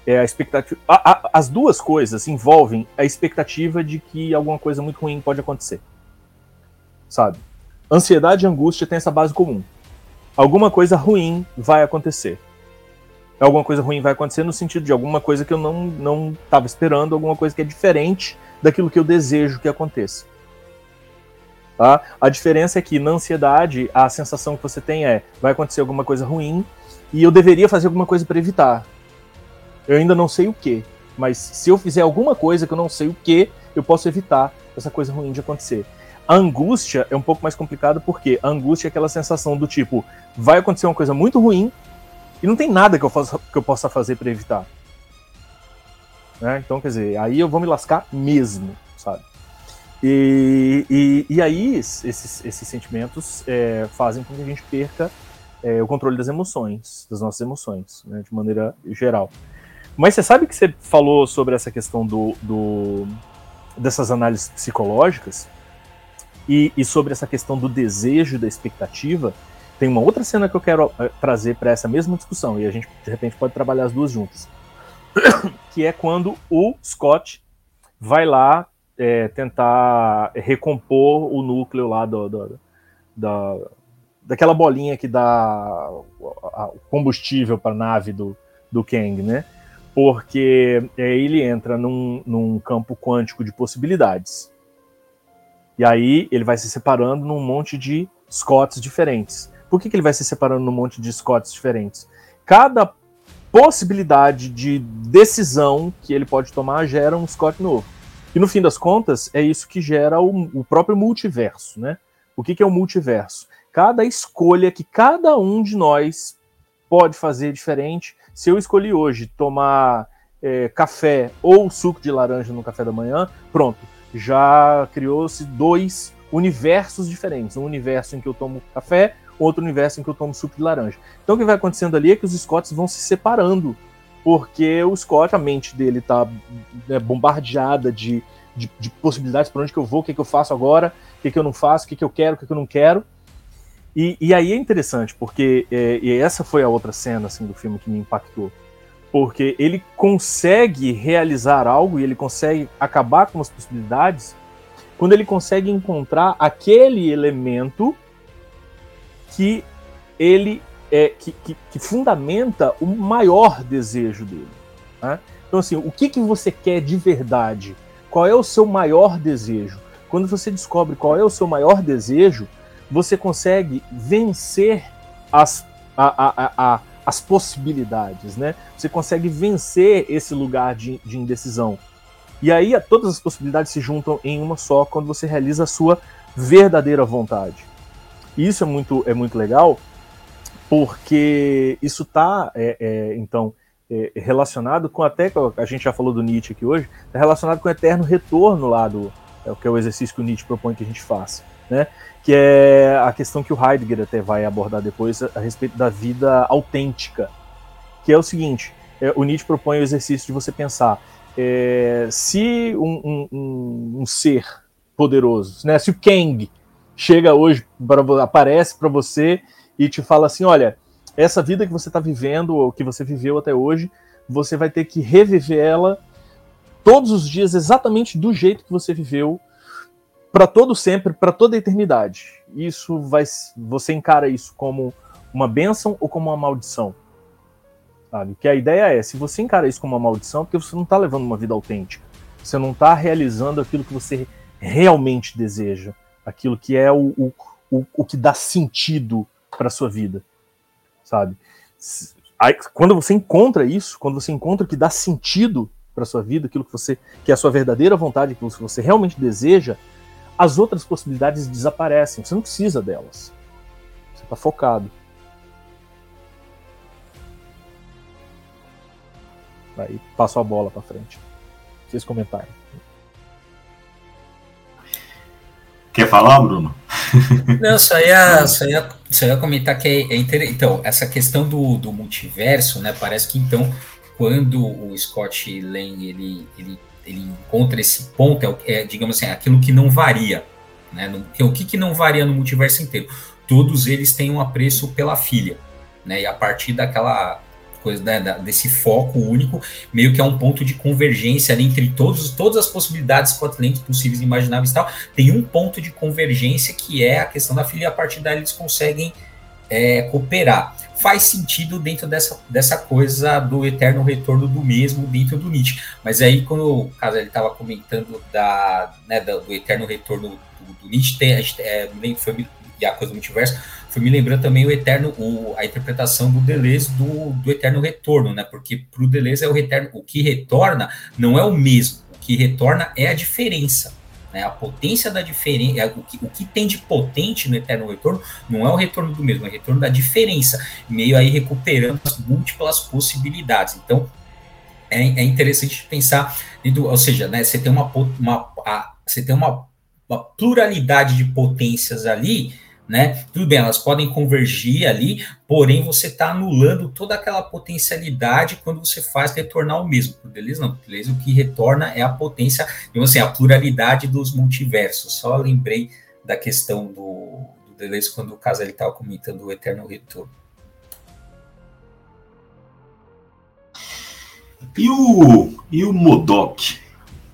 Speaker 3: é a expectativa. A, a, as duas coisas envolvem a expectativa de que alguma coisa muito ruim pode acontecer. Sabe? Ansiedade e angústia têm essa base comum. Alguma coisa ruim vai acontecer. Alguma coisa ruim vai acontecer no sentido de alguma coisa que eu não não estava esperando, alguma coisa que é diferente daquilo que eu desejo que aconteça. Tá? A diferença é que na ansiedade a sensação que você tem é vai acontecer alguma coisa ruim e eu deveria fazer alguma coisa para evitar. Eu ainda não sei o que, mas se eu fizer alguma coisa que eu não sei o que, eu posso evitar essa coisa ruim de acontecer. A angústia é um pouco mais complicada porque a angústia é aquela sensação do tipo, vai acontecer uma coisa muito ruim E não tem nada que eu, faça, que eu possa fazer para evitar. Né? Então, quer dizer, aí eu vou me lascar mesmo, sabe? E, e, e aí, esses, esses sentimentos é, fazem com que a gente perca é, o controle das emoções, das nossas emoções, né, de maneira geral. Mas você sabe que você falou sobre essa questão do, do dessas análises psicológicas e, e, sobre essa questão do desejo, da expectativa. Tem uma outra cena que eu quero é, trazer para essa mesma discussão e a gente de repente pode trabalhar as duas juntas, <coughs> que é quando o Scott vai lá é, tentar recompor o núcleo lá do, do, da, daquela bolinha que dá o combustível para a nave do, do Kang, né? Porque é, ele entra num, num campo quântico de possibilidades. E aí ele vai se separando num monte de Scotts diferentes. Por que, que ele vai se separando num monte de Scotts diferentes? Cada possibilidade de decisão que ele pode tomar gera um Scott novo. E no fim das contas, é isso que gera o, o próprio multiverso, né? O que, que é o multiverso? cada escolha que cada um de nós pode fazer diferente. Se eu escolhi hoje tomar é, café ou suco de laranja no café da manhã, pronto, já criou-se dois universos diferentes. Um universo em que eu tomo café, outro universo em que eu tomo suco de laranja. Então o que vai acontecendo ali é que os Scotts vão se separando, porque o Scott, a mente dele está né, bombardeada de, de, de possibilidades para onde que eu vou, o que, que eu faço agora, o que, que eu não faço, o que, que eu quero, o que, que eu não quero. E, e aí é interessante, porque é, essa foi a outra cena assim, do filme que me impactou. Porque ele consegue realizar algo e ele consegue acabar com as possibilidades quando ele consegue encontrar aquele elemento que ele é que, que, que fundamenta o maior desejo dele. Né? Então, assim, o que, que você quer de verdade? Qual é o seu maior desejo? Quando você descobre qual é o seu maior desejo, você consegue vencer as, a, a, a, as possibilidades, né? Você consegue vencer esse lugar de, de indecisão. E aí todas as possibilidades se juntam em uma só quando você realiza a sua verdadeira vontade. E isso é muito, é muito legal, porque isso está, é, é, então, é, relacionado com até, a gente já falou do Nietzsche aqui hoje, está relacionado com o eterno retorno lá do, é, que é o exercício que o Nietzsche propõe que a gente faça, né? que é a questão que o Heidegger até vai abordar depois a, respeito da vida autêntica, que é o seguinte: é, o Nietzsche propõe o exercício de você pensar é, se um, um, um, ser poderoso, né, se o Kang chega hoje, pra, aparece para você e te fala assim, olha, essa vida que você está vivendo ou que você viveu até hoje, você vai ter que reviver ela todos os dias exatamente do jeito que você viveu para todo sempre, para toda a eternidade. Isso vai você encara isso como uma bênção ou como uma maldição? Sabe? Que a ideia é, se você encara isso como uma maldição, porque você não está levando uma vida autêntica. Você não está realizando aquilo que você realmente deseja, aquilo que é o, o, o, o que dá sentido para sua vida, sabe? Aí, quando você encontra isso, quando você encontra o que dá sentido para sua vida, aquilo que você que é a sua verdadeira vontade, aquilo que você realmente deseja, as outras possibilidades desaparecem. Você não precisa delas. Você está focado. Aí passo a bola para frente. Vocês comentarem.
Speaker 2: Quer falar, Bruno? <laughs>
Speaker 4: Não, só ia, só ia, só ia comentar que é, é interessante. Então, essa questão do, do multiverso, né? Parece que então, quando o Scott Lang ele, ele ele encontra esse ponto, é, é digamos assim, aquilo que não varia. Né? O que, que não varia no multiverso inteiro? Todos eles têm um apreço pela filha. Né? E a partir daquela coisa né, desse foco único, meio que é um ponto de convergência entre todos, todas as possibilidades quantlentes possíveis imagináveis e tal, tem um ponto de convergência que é a questão da filha, e a partir daí eles conseguem é, cooperar. Faz sentido dentro dessa, dessa coisa do eterno retorno do mesmo dentro do Nietzsche. Mas aí, quando o caso ele estava comentando da, né, do eterno retorno do, do Nietzsche, tem, é, foi, e a coisa do multiverso, foi me lembrando também o eterno, o, a interpretação do Deleuze do, do eterno retorno, né? Porque para o Deleuze é o eterno, o que retorna não é o mesmo, o que retorna é a diferença. Né? A potência da diferença, é, o que, o que tem de potente no Eterno Retorno não é o retorno do mesmo, é o retorno da diferença, meio aí recuperando as múltiplas possibilidades. Então, é, é interessante pensar, ou seja, né, você tem uma, uma, a, você tem uma, uma pluralidade de potências ali, né? Tudo bem, elas podem convergir ali, porém você está anulando toda aquela potencialidade quando você faz retornar o mesmo. Beleza? Não, beleza? O que retorna é a potência, então, assim, a pluralidade dos multiversos. Só lembrei da questão do, do Deleuze quando o caso ele estava comentando o Eterno Retorno.
Speaker 2: E o, e o Modok?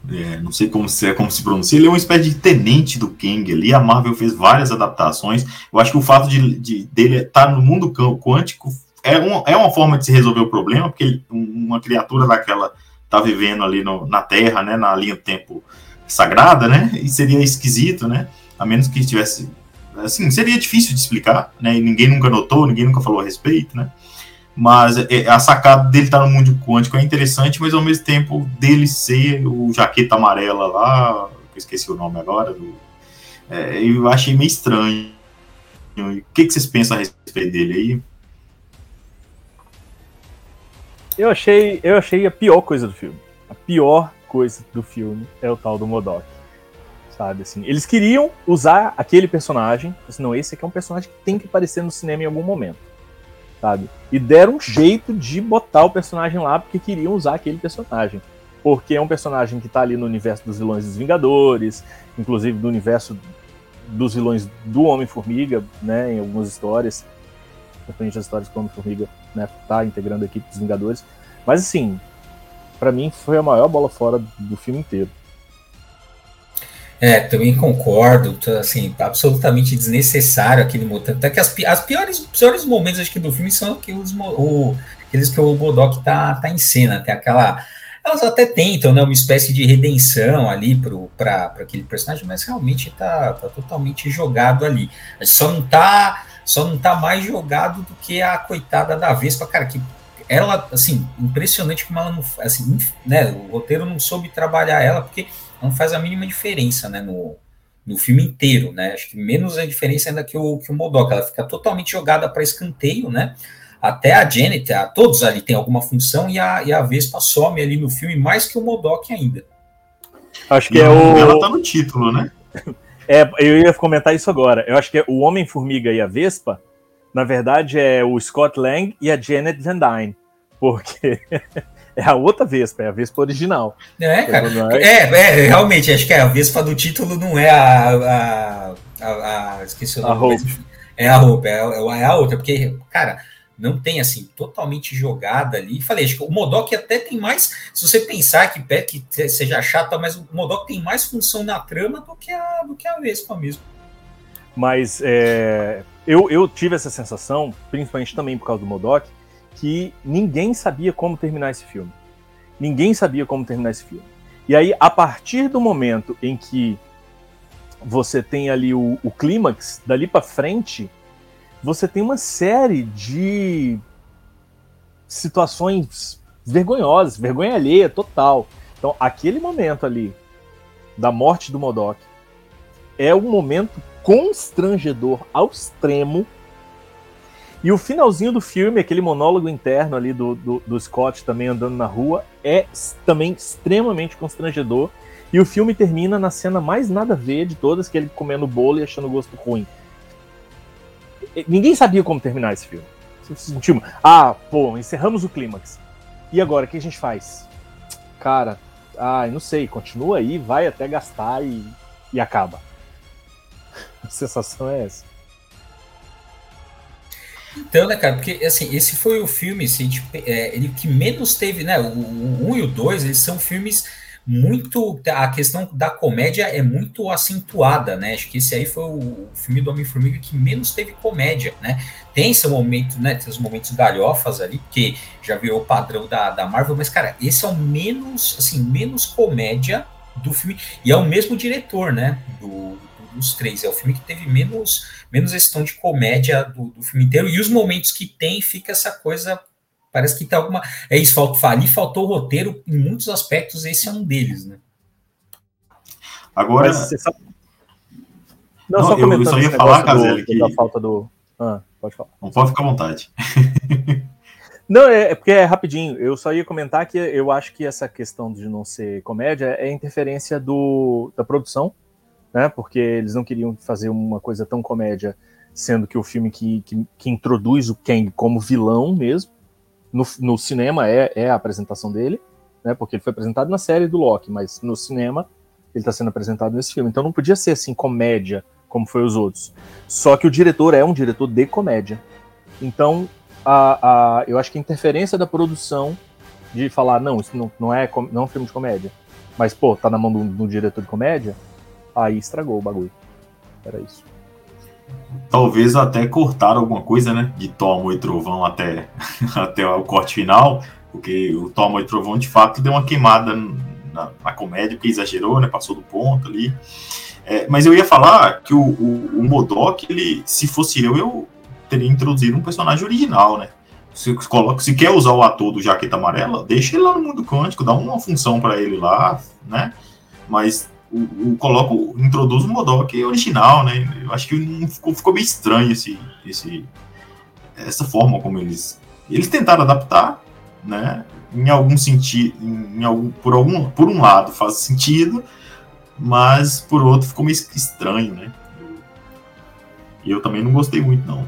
Speaker 2: É, não sei como se, é, como se pronuncia, ele é uma espécie de tenente do Kang ali. A Marvel fez várias adaptações. Eu acho que o fato de, de dele estar no mundo quântico é, um, é uma forma de se resolver o problema, porque ele, uma criatura daquela tá vivendo ali no, na Terra, né, na linha do tempo sagrada, né, e seria esquisito, né, a menos que estivesse, assim, seria difícil de explicar, né, e ninguém nunca notou, ninguém nunca falou a respeito, né, mas é, a sacada dele estar tá no mundo quântico é interessante, mas ao mesmo tempo dele ser o jaqueta amarela lá, eu esqueci o nome agora, do, é, eu achei meio estranho. O que, que vocês pensam a respeito dele aí?
Speaker 3: Eu achei, eu achei a pior coisa do filme. A pior coisa do filme é o tal do Modok. Sabe, assim, eles queriam usar aquele personagem, mas não, esse aqui é um personagem que tem que aparecer no cinema em algum momento sabe? E deram um jeito de botar o personagem lá porque queriam usar aquele personagem. Porque é um personagem que tá ali no universo dos vilões dos Vingadores, inclusive do universo dos vilões do Homem-Formiga, né, em algumas histórias. Principalmente as histórias que o Homem-Formiga né, tá integrando a equipe dos Vingadores. Mas assim, para mim foi a maior bola fora do filme inteiro.
Speaker 4: É, também concordo, assim, absolutamente desnecessário aquele mutante. Até que as, as piores, os piores momentos acho que do filme são aqueles, o, aqueles que o Bodok tá, tá em cena, tem aquela. Elas até tentam, né, uma espécie de redenção ali para aquele personagem, mas realmente tá, tá totalmente jogado ali. Só não tá, só não tá mais jogado do que a coitada da Vespa, cara, que ela, assim, impressionante como ela não, assim, né, o roteiro não soube trabalhar ela, porque não faz a mínima diferença, né, no, no filme inteiro, né? Acho que menos a diferença ainda que o, que o Modok, ela fica totalmente jogada para escanteio, né? Até a Janet, a, todos ali têm alguma função e a, e a Vespa some ali no filme mais que o Modok ainda.
Speaker 3: Acho que e é o.
Speaker 2: Ela tá no título, né?
Speaker 3: É, eu ia comentar isso agora. Eu acho que é o Homem-Formiga e a Vespa, na verdade, é o Scott Lang e a Janet Van Dyne. Porque é a outra Vespa, é a Vespa original.
Speaker 4: É, cara. É, é, realmente, acho que a Vespa do título não é a. a, a, a esqueci o nome. É a roupa, é, é a outra, porque, cara, não tem assim, totalmente jogada ali. Falei, acho que o Modok até tem mais. Se você pensar que, que seja chata, mas o Modok tem mais função na trama do que a, do que a Vespa mesmo.
Speaker 3: Mas é, eu, eu tive essa sensação, principalmente também por causa do Modok, que ninguém sabia como terminar esse filme. Ninguém sabia como terminar esse filme. E aí, a partir do momento em que você tem ali o, o clímax, dali para frente, você tem uma série de situações vergonhosas, vergonha alheia total. Então, aquele momento ali da morte do Modok é um momento constrangedor ao extremo e o finalzinho do filme, aquele monólogo interno ali do, do, do, Scott também andando na rua, é também extremamente constrangedor. E o filme termina na cena mais nada a ver de todas, que ele comendo bolo e achando o gosto ruim. Ninguém sabia como terminar esse filme. Sentimos, ah, pô, encerramos o clímax. E agora, o que a gente faz? Cara, ah, não sei, continua aí, vai até gastar e, e acaba. <laughs> A sensação é essa.
Speaker 4: Então, né, cara, porque assim, esse foi o filme, assim, é, ele que menos teve, né? O, o 1 e o 2, eles são filmes muito. A questão da comédia é muito acentuada, né? Acho que esse aí foi o, filme do Homem-Formiga que menos teve comédia, né? Tem seu momento, né? Tem os momentos galhofas ali, porque já virou o padrão da, da Marvel, mas, cara, esse é o menos, assim, menos comédia do filme. E é o mesmo diretor, né? Do, dos três. É o filme que teve menos, menos esse tom de comédia do, do filme inteiro. E os momentos que tem, fica essa coisa. Parece que tem alguma. É isso, faltou, ali faltou o roteiro em muitos aspectos, esse é um deles, né?
Speaker 2: Agora,
Speaker 3: Mas você sabe... Não,
Speaker 2: Não,
Speaker 3: só
Speaker 2: eu- só ia falar, Caselli, que-
Speaker 3: da falta do. Ah, pode falar.
Speaker 2: não pode ficar à vontade. <laughs>
Speaker 3: Não, é, é porque é rapidinho. Eu só ia comentar que eu acho que essa questão de não ser comédia é interferência do, da produção, né? Porque eles não queriam fazer uma coisa tão comédia, sendo que o filme que, que, que introduz o Kang como vilão mesmo, no, no cinema é, é a apresentação dele, né? Porque ele foi apresentado na série do Loki, mas no cinema ele está sendo apresentado nesse filme. Então não podia ser assim comédia como foi os outros. Só que o diretor é um diretor de comédia. Então a, a, eu acho que a interferência da produção de falar, não, isso não, não, é, não é um filme de comédia, mas, pô, tá na mão do, do diretor de comédia, aí estragou o bagulho. Era isso.
Speaker 2: Talvez até cortaram alguma coisa, né? De Thor, Amor e Trovão até, <laughs> até o corte final, porque o Thor, Amor e Trovão de fato deu uma queimada na, na comédia, porque exagerou, né? Passou do ponto ali. É, mas eu ia falar que o, o, o Modok, ele, se fosse eu, eu teria introduzido um personagem original, né? Se, coloca, se quer usar o ator do Jaqueta Amarela, deixa ele lá no mundo quântico, dá uma função para ele lá, né? Mas o, o coloca, o- introduz o Modok original, né? Eu acho que ficou, ficou meio estranho esse, esse, essa forma como eles eles tentaram adaptar, né? Em algum sentido, em algum, por algum, por um lado faz sentido, mas por outro ficou meio estranho, né? E eu também não gostei muito, não.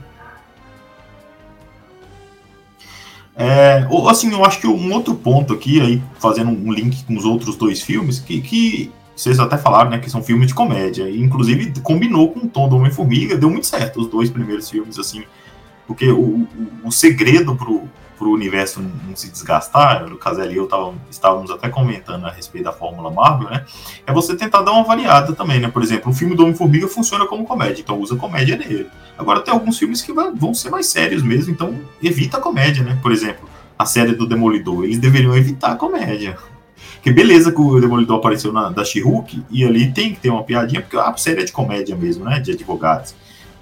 Speaker 2: É, assim, eu acho que um outro ponto aqui, aí, fazendo um link com os outros dois filmes, que, que vocês até falaram, né, que são filmes de comédia, e inclusive combinou com o tom do Homem-Formiga, deu muito certo os dois primeiros filmes, assim, porque o, o, o segredo pro, pro universo não, se desgastar, o Caselli e eu tavam, estávamos até comentando a respeito da Fórmula Marvel, né, é você tentar dar uma variada também, né, por exemplo, o filme do Homem-Formiga funciona como comédia, então usa comédia nele. Agora tem alguns filmes que vai- vão ser mais sérios mesmo, então evita a comédia, né, por exemplo, a série do Demolidor, eles deveriam evitar a comédia. Que beleza que o Demolidor apareceu na da She-Hulk, e ali tem que ter uma piadinha, porque a série é de comédia mesmo, né? De advogados.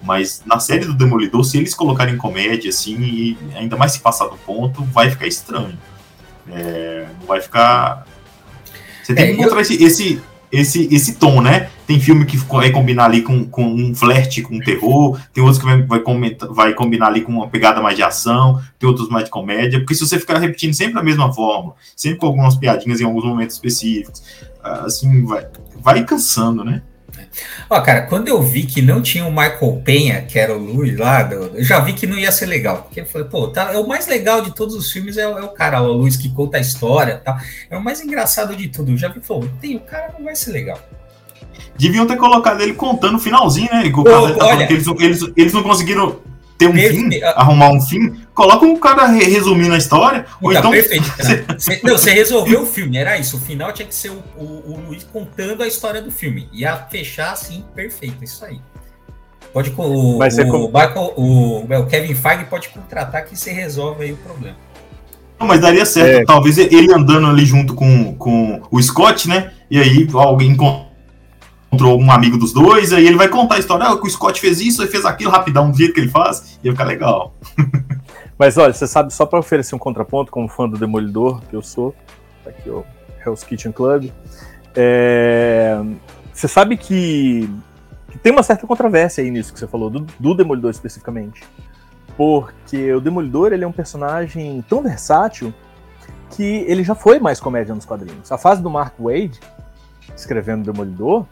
Speaker 2: Mas na série do Demolidor, se eles colocarem comédia, assim, e ainda mais se passar do ponto, vai ficar estranho. É, não vai ficar. Você tem
Speaker 4: É,
Speaker 2: que encontrar esse, esse, esse, esse tom, né? Tem filme que vai combinar ali com, com um flerte com terror, tem outros que vai, vai, vai combinar ali com uma pegada mais de ação, tem outros mais de comédia, porque se você ficar repetindo sempre a mesma forma, sempre com algumas piadinhas em alguns momentos específicos, assim, vai, vai cansando, né?
Speaker 4: Ó, cara, quando eu vi que não tinha o Michael Penha, que era o Luiz lá, eu já vi que não ia ser legal. Porque eu falei, pô, tá, é o mais legal de todos os filmes é, o- é o cara, o Luiz que conta a história e tal. É o mais engraçado de tudo. Eu já vi, pô, tem, o cara não vai ser legal.
Speaker 2: Deviam ter colocado ele contando o finalzinho, né?
Speaker 4: Ô,
Speaker 2: tá
Speaker 4: olha-
Speaker 2: eles, eles, eles não conseguiram ter um
Speaker 4: Perfe-
Speaker 2: fim, arrumar um fim. Coloca um cara re- resumindo a história, ou
Speaker 4: Puta,
Speaker 2: então
Speaker 4: perfeito. cara. Cê- <laughs> não, você resolveu o filme, era isso. O final tinha que ser o, o- o Luiz contando a história do filme. Ia fechar assim, perfeito, isso aí. Pode o,
Speaker 3: Vai ser
Speaker 4: o,
Speaker 3: como-
Speaker 4: Michael- o, o Kevin Feige pode contratar que você resolve aí o problema.
Speaker 2: Não, mas daria certo.
Speaker 3: É.
Speaker 2: Talvez ele andando ali junto com, com o Scott, né? E aí alguém encontrou um amigo dos dois, aí ele vai contar a história. Ah, o Scott fez isso, ele fez aquilo rapidão, do jeito que ele faz, ia ficar legal. <laughs>
Speaker 3: Mas olha, você sabe, só para oferecer um contraponto, como fã do Demolidor, que eu sou, tá aqui o Hell's Kitchen Club, é, você sabe que, que tem uma certa controvérsia aí nisso que você falou, do, do Demolidor especificamente. Porque o Demolidor ele é um personagem tão versátil que ele já foi mais comédia nos quadrinhos. A fase do Mark Wade, escrevendo Demolidor,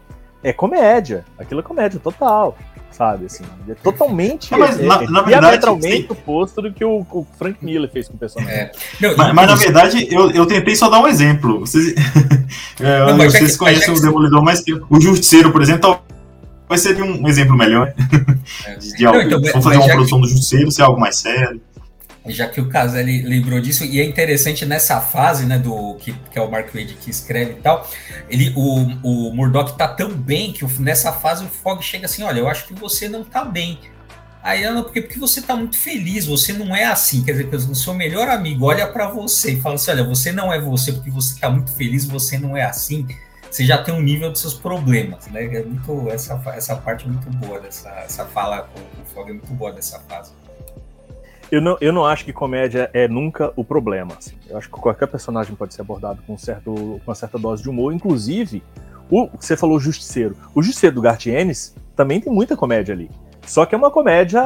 Speaker 3: é comédia. Aquilo é comédia total, sabe? Assim, é totalmente.
Speaker 2: É, mas
Speaker 3: é,
Speaker 2: na-
Speaker 3: é
Speaker 2: na verdade,
Speaker 3: diametralmente oposto do que o, o Frank Miller fez com o personagem.
Speaker 4: É. Não,
Speaker 2: Mas, mas, na verdade, eu, eu tentei só dar um exemplo. Vocês, <laughs> É,
Speaker 4: Não,
Speaker 2: vocês
Speaker 4: que-
Speaker 2: conhecem o Demolidor, mas o Justiceiro, por exemplo, talvez seria um exemplo melhor.
Speaker 4: É. <laughs>
Speaker 2: De, de algo,
Speaker 4: Não, então,
Speaker 2: se for
Speaker 4: mas
Speaker 2: fazer uma
Speaker 4: já que-
Speaker 2: produção do Justiceiro, ser algo mais sério.
Speaker 4: Já que o Caselli lembrou disso, e é interessante nessa fase, né, do que, que é o Mark Wade que escreve e tal, ele, o, o Murdoch tá tão bem que nessa fase o Fogg chega assim, olha, eu acho que você não tá bem. Aí ela, porque, porque você tá muito feliz, você não é assim, quer dizer, o seu melhor amigo olha para você e fala assim, olha, você não é você porque você tá muito feliz, você não é assim, você já tem um nível dos seus problemas, né, é muito, essa, essa parte é muito boa dessa essa fala com o Fogg é muito boa dessa fase.
Speaker 3: Eu não, eu não acho que comédia é nunca o problema. assim. Eu acho que qualquer personagem pode ser abordado com, certo, com uma certa dose de humor. Inclusive, O, você falou o Justiceiro. O Justiceiro do Gartienes também tem muita comédia ali. Só que é uma comédia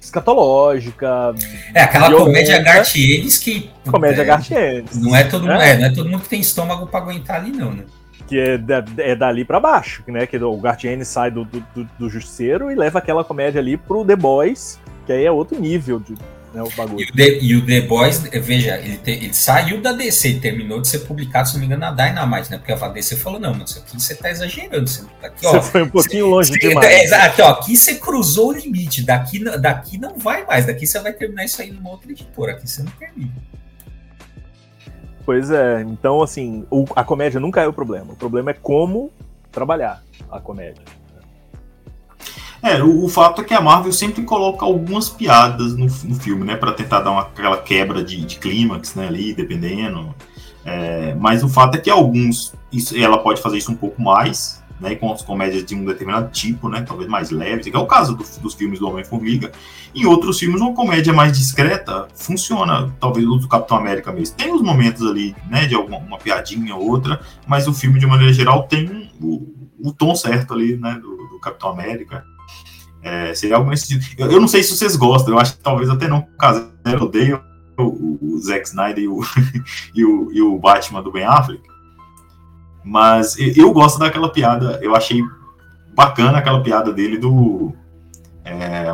Speaker 3: escatológica.
Speaker 4: É aquela violenta, comédia Gartienes que.
Speaker 3: Comédia é, Gartienes.
Speaker 4: Não é, todo, é. É, não é todo mundo que tem estômago para aguentar ali, não, né?
Speaker 3: Que é, é dali para baixo, né? Que o Gartienes sai do, do, do Justiceiro e leva aquela comédia ali pro The Boys, que aí é outro nível de, né, o bagulho.
Speaker 4: E o The, e o The Boys, veja, ele, te, ele saiu da DC, terminou de ser publicado, se não me engano, na Dynamite, né? Porque a DC falou, não, mas isso aqui você tá exagerando. Você,
Speaker 3: tá aqui, ó, você foi um pouquinho você, longe
Speaker 4: você,
Speaker 3: demais. <laughs>
Speaker 4: É, aqui, ó, aqui você cruzou o limite, daqui, daqui não vai mais, daqui você vai terminar isso aí numa outra editora, aqui você não termina.
Speaker 3: Pois é, então assim, o, a comédia nunca é o problema. O problema é como trabalhar a comédia.
Speaker 2: É, o, o, fato é que a Marvel sempre coloca algumas piadas no, no filme, né? para tentar dar uma, aquela quebra de, de clímax, né? Ali, dependendo. É, mas o fato é que alguns, isso, ela pode fazer isso um pouco mais, né? Com as comédias de um determinado tipo, né? Talvez mais leves, que é o caso do, dos filmes do Homem-Formiga. Em outros filmes, uma comédia mais discreta funciona, talvez o do Capitão América mesmo. Tem os momentos ali, né? De alguma uma piadinha ou outra, mas o filme, de maneira geral, tem o, o tom certo ali, né? Do, do Capitão América. É, seria algo nesse sentido. Eu, eu, não sei se vocês gostam, eu acho que talvez até não, caso eu odeio o, o Zack Snyder e o, <laughs> e o, e o Batman do Ben Affleck. Mas eu gosto daquela piada, eu achei bacana aquela piada dele do. É,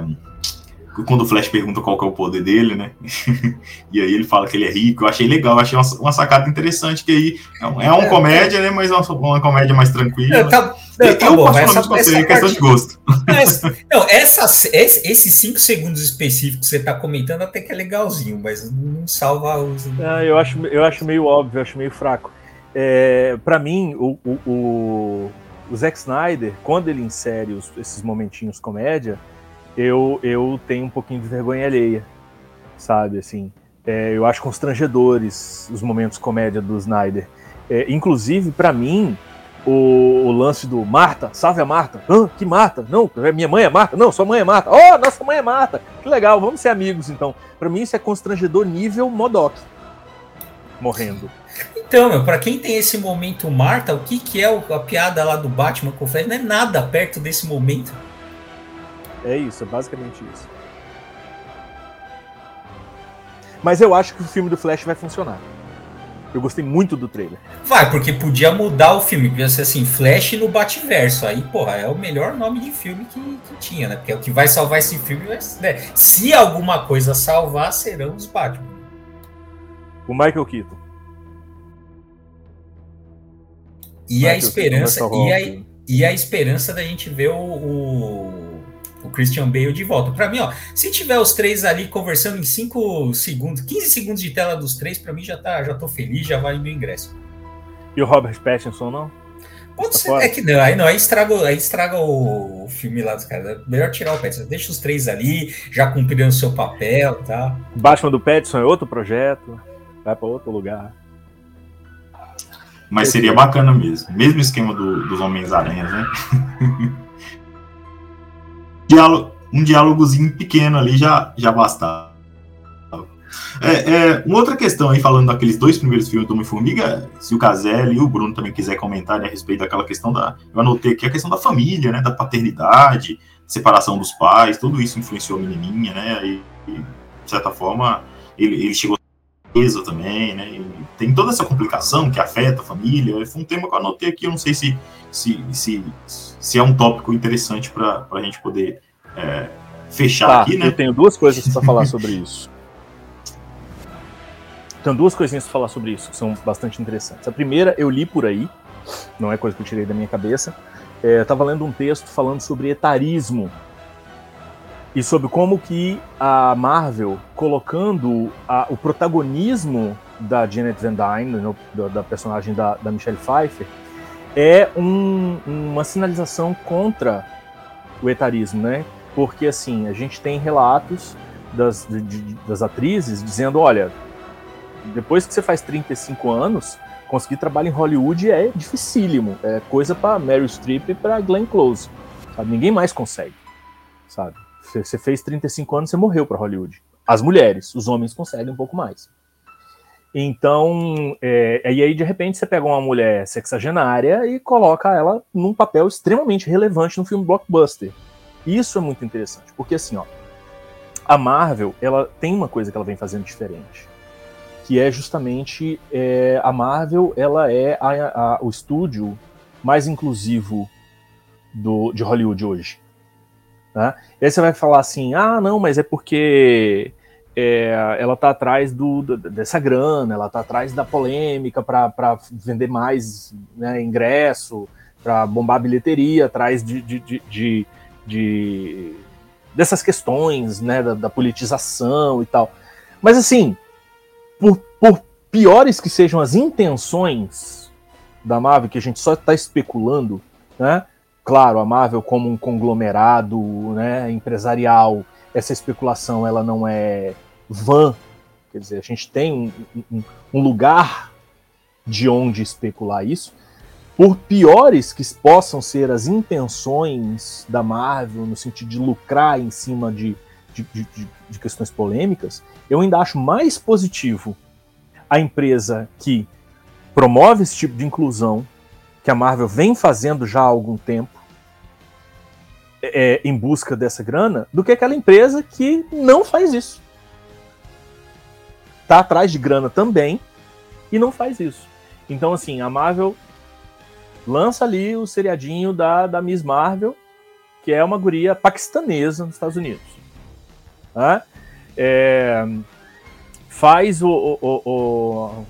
Speaker 2: quando o Flash pergunta qual é o poder dele, né? <laughs> e aí ele fala que ele é rico. Eu achei legal, eu achei uma, uma sacada interessante, que aí é, um, é uma comédia, né? Mas é uma, uma comédia mais tranquila.
Speaker 4: É, tá, é, tá
Speaker 2: eu
Speaker 4: bom, essa, essa
Speaker 2: parte... questão de gosto.
Speaker 4: Mas, <laughs> não, essa, esses cinco segundos específicos que você está comentando até que é legalzinho, mas não salva os.
Speaker 3: Ah, eu, acho, eu acho meio óbvio, eu acho meio fraco. É, para mim, o, o, o, o Zack Snyder, quando ele insere os, esses momentinhos comédia, eu, eu tenho um pouquinho de vergonha alheia, sabe? Assim, é, eu acho constrangedores os momentos comédia do Snyder. É, inclusive, para mim, o, o, lance do Marta, salve a Marta. Hã? Que Marta? Não, é minha mãe é Marta. Não, sua mãe é Marta. Oh, nossa mãe é Marta. Que legal, vamos ser amigos então. Para mim, isso é constrangedor nível Modok morrendo.
Speaker 4: Então, pra quem tem esse momento Marta, o que, que é a piada lá do Batman com o Flash? Não é nada perto desse momento.
Speaker 3: É isso, é basicamente isso. Mas eu acho que o filme do Flash vai funcionar. Eu gostei muito do trailer.
Speaker 4: Vai, porque podia mudar o filme, podia ser assim, Flash no Bativerso. Aí, porra, é o melhor nome de filme que, que tinha, né? Porque é o que vai salvar esse filme. Vai, né? Se alguma coisa salvar, serão os Batman.
Speaker 3: O Michael Keaton.
Speaker 4: E Michael a esperança. E a, e a esperança da gente ver o, o o Christian Bale de volta. Para mim, ó, se tiver os três ali conversando em 5 segundos, 15 segundos de tela dos três, para mim já tá, já tô feliz, já vale meu ingresso.
Speaker 3: E o Robert Pattinson não?
Speaker 4: Pode tá ser, fora? é que não, aí não, aí estraga, aí estraga o, filme lá dos caras. Melhor tirar o Pattinson, deixa os três ali, já cumprindo o seu papel, tá?
Speaker 3: Batman do Pattinson é outro projeto, vai para outro lugar.
Speaker 2: Mas seria bacana mesmo. Mesmo esquema do, dos Homens-Aranhas, né? <laughs> diálogo, um diálogozinho pequeno ali já, já bastava. É, é, uma outra questão aí, falando daqueles dois primeiros filmes do Homem-Formiga, se o Caselli e o Bruno também quiser comentar né, a respeito daquela questão da. Eu anotei aqui a questão da família, né? Da paternidade, separação dos pais, tudo isso influenciou a menininha, né? E, e de certa forma, ele, ele chegou preso também, né? E tem toda essa complicação que afeta a família. Foi um tema que eu anotei aqui, eu não sei se, se, se, se é um tópico interessante para a gente poder é, fechar tá, aqui, né?
Speaker 3: Eu tenho duas coisas para falar sobre isso. Tenho duas coisinhas para falar sobre isso que são bastante interessantes. A primeira, eu li por aí, não é coisa que eu tirei da minha cabeça. É, eu estava lendo um texto falando sobre etarismo e sobre como que a Marvel, colocando a, o protagonismo da Janet Van Dyne, no, da, da, personagem da, da Michelle Pfeiffer, é um, uma sinalização contra o etarismo, né? Porque, assim, a gente tem relatos das, de, das atrizes dizendo, olha, depois que você faz 35 anos, conseguir trabalho em Hollywood é dificílimo. É coisa para Meryl Streep e para Glenn Close. Sabe? Ninguém mais consegue, sabe? Você fez 35 anos, você morreu para Hollywood. As mulheres, os homens conseguem um pouco mais. Então, é, e aí de repente você pega uma mulher sexagenária e coloca ela num papel extremamente relevante no filme blockbuster. Isso é muito interessante, porque assim, ó, a Marvel, ela tem uma coisa que ela vem fazendo diferente, que é justamente é, a Marvel, ela é a, a, o estúdio mais inclusivo do, de Hollywood hoje. Né? E aí você vai falar assim, ah, não, mas é porque é, ela tá atrás do, dessa grana, ela tá atrás da polêmica para vender mais né, ingresso, para bombar a bilheteria, atrás de, de, de, de dessas questões né, da, da, politização e tal. Mas assim, por, por piores que sejam as intenções da Marvel, que a gente só está especulando, né? Claro, a Marvel como um conglomerado né, empresarial essa especulação ela não é vã, quer dizer, a gente tem um, um, lugar de onde especular isso. Por piores que possam ser as intenções da Marvel no sentido de lucrar em cima de, de, de, de questões polêmicas, eu ainda acho mais positivo a empresa que promove esse tipo de inclusão, que a Marvel vem fazendo já há algum tempo, é, em busca dessa grana do que aquela empresa que não faz isso. Tá atrás de grana também e não faz isso. Então, assim, a Marvel lança ali o seriadinho da, da Miss Marvel, que é uma guria paquistanesa nos Estados Unidos. Né? É, faz o, o, o, o,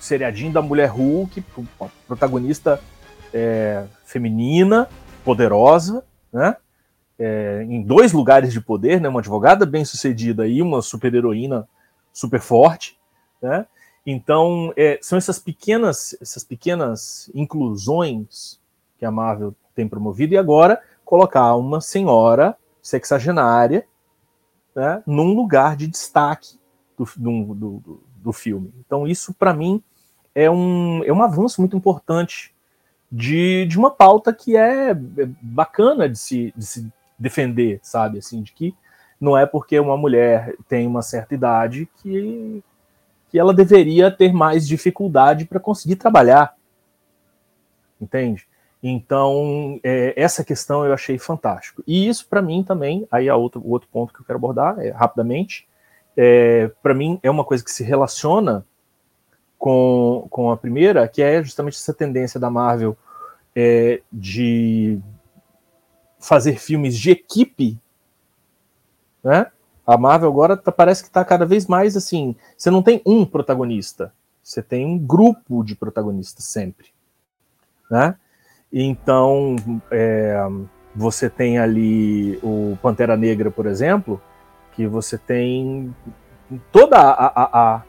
Speaker 3: seriadinho da Mulher Hulk, protagonista é, feminina, poderosa, né? é, em dois lugares de poder, né? Uma advogada bem sucedida e uma super heroína super forte, né? Então é, são essas pequenas, essas pequenas inclusões que a Marvel tem promovido e agora colocar uma senhora sexagenária né, num lugar de destaque do, do, do, do filme. Então isso para mim é um, é um avanço muito importante de, de uma pauta que é, é bacana de se, de se defender, sabe? Assim, de que não é porque uma mulher tem uma certa idade que, que ela deveria ter mais dificuldade para conseguir trabalhar. Entende? Então, é, essa questão eu achei fantástico. E isso, para mim, também, aí é outro, o outro ponto que eu quero abordar é, rapidamente, é, para mim é uma coisa que se relaciona com, com a primeira, que é justamente essa tendência da Marvel é, de fazer filmes de equipe, né? A Marvel agora tá, parece que está cada vez mais assim. Você não tem um protagonista, você tem um grupo de protagonistas sempre, né? Então, é, você tem ali o Pantera Negra, por exemplo, que você tem toda a, a, a,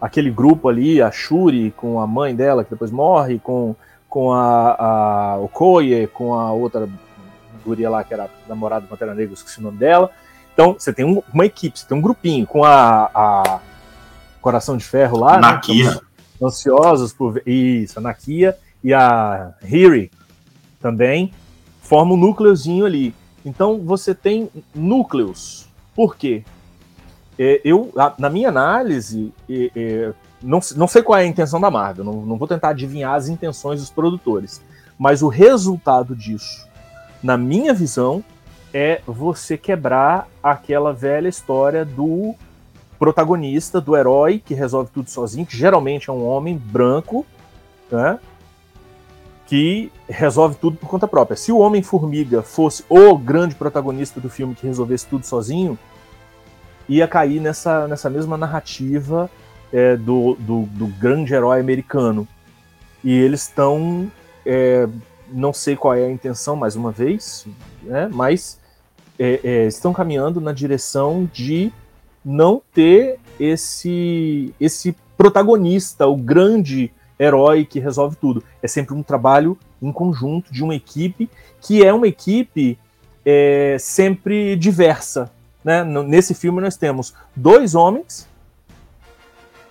Speaker 3: aquele grupo ali, a Shuri com a mãe dela que depois morre, com, com a, a Okoye, com a outra guria lá, que era namorada do Pantera Negra, esqueci o nome dela. Então, você tem um, uma equipe, você tem um grupinho com a, a Coração de Ferro lá.
Speaker 2: Né? Nakia. Né?
Speaker 3: Ansiosos por ver. Isso, a Nakia e a Hiri também formam um núcleozinho ali. Então, você tem núcleos. Por quê? É, eu, na minha análise, não, não sei qual é a intenção da Marvel, não, não vou tentar adivinhar as intenções dos produtores, mas o resultado disso na minha visão, é você quebrar aquela velha história do protagonista, do herói que resolve tudo sozinho, que geralmente é um homem branco, né? Que resolve tudo por conta própria. Se o Homem-Formiga fosse o grande protagonista do filme que resolvesse tudo sozinho, ia cair nessa, nessa mesma narrativa é, do, do, do, grande herói americano. E eles estão é, não sei qual é a intenção, mais uma vez, né, mas é, é, estão caminhando na direção de não ter esse, esse protagonista, o grande herói que resolve tudo. É sempre um trabalho em conjunto de uma equipe que é uma equipe é, sempre diversa. Né? Nesse filme nós temos dois homens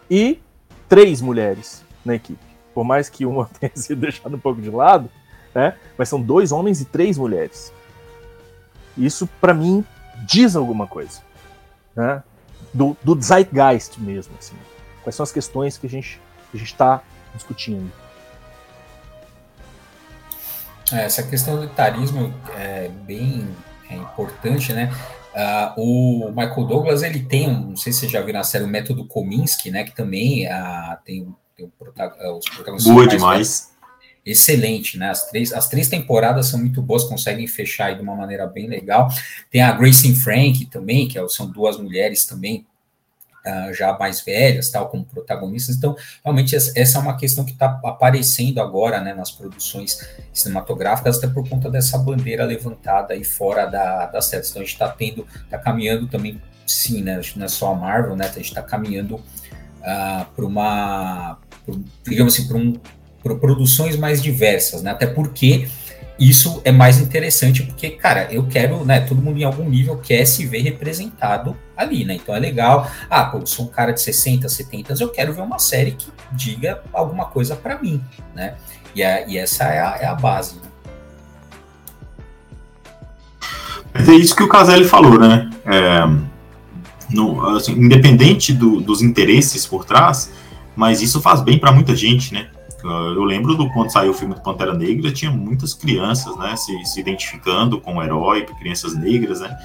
Speaker 3: e três mulheres na equipe. Por mais que uma <laughs> tenha sido deixada um pouco de lado, né? Mas são dois homens e três mulheres. Isso, para mim, diz alguma coisa, né? Do, do zeitgeist mesmo, assim. Quais são as questões que a gente a está discutindo?
Speaker 4: É, essa questão do etarismo é bem é importante, né? Uh, o Michael Douglas ele tem, não sei se você já viu na série o Método Kominsky, né? Que também uh, tem, tem prota uh, os protagonistas.
Speaker 2: Boa demais.
Speaker 4: Excelente, né? As três, as três temporadas são muito boas, conseguem fechar de uma maneira bem legal. Tem a Grace Frank também, que é são duas mulheres também uh, já mais velhas, tal, como protagonistas. Então, realmente, essa é uma questão que está aparecendo agora, né, nas produções cinematográficas, até por conta dessa bandeira levantada aí fora da, das séries. Então, a gente está tendo, está caminhando também, sim, né, não é só a Marvel, né, a gente está caminhando uh, ah, para uma, digamos assim, para um, produções mais diversas, né, até porque isso é mais interessante porque, cara, eu quero, né? Todo mundo em algum nível quer se ver representado ali, né? Então é legal. Ah, pô, sou um cara de 60, 70, eu quero ver uma série que diga alguma coisa para mim, né? E, é, e essa é a, é a base. Né?
Speaker 2: É isso que o Caselli falou, né? É, no, assim, independente do, dos interesses por trás, mas isso faz bem para muita gente, né? Eu lembro do quando saiu o filme do Pantera Negra, tinha muitas crianças, né, se, se identificando com o herói, crianças negras, né,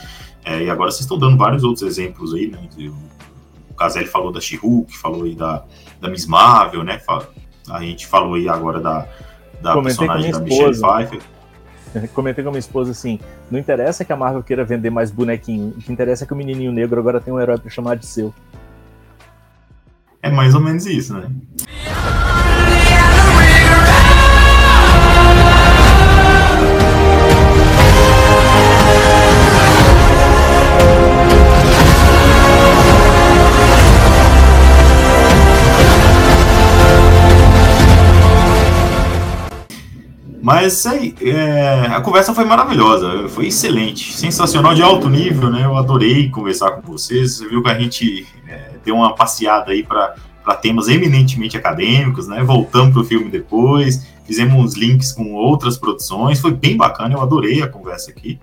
Speaker 2: é, e agora vocês estão dando vários outros exemplos aí, né, o Caselli falou da she falou aí da, da Miss Marvel, né, a gente falou aí agora da, da personagem da Michelle Pfeiffer. <laughs>
Speaker 3: Comentei com a minha esposa assim: não interessa que a Marvel queira vender mais bonequinho, o que interessa é que o menininho negro agora tem um herói para chamar de seu.
Speaker 2: É mais ou menos isso, né? Mas aí, é, a conversa foi maravilhosa, foi excelente, sensacional, de alto nível, né? Eu adorei conversar com vocês. Você viu que a gente é, deu uma passeada aí para temas eminentemente acadêmicos, né? Voltamos para o filme depois, fizemos uns links com outras produções, foi bem bacana, eu adorei a conversa aqui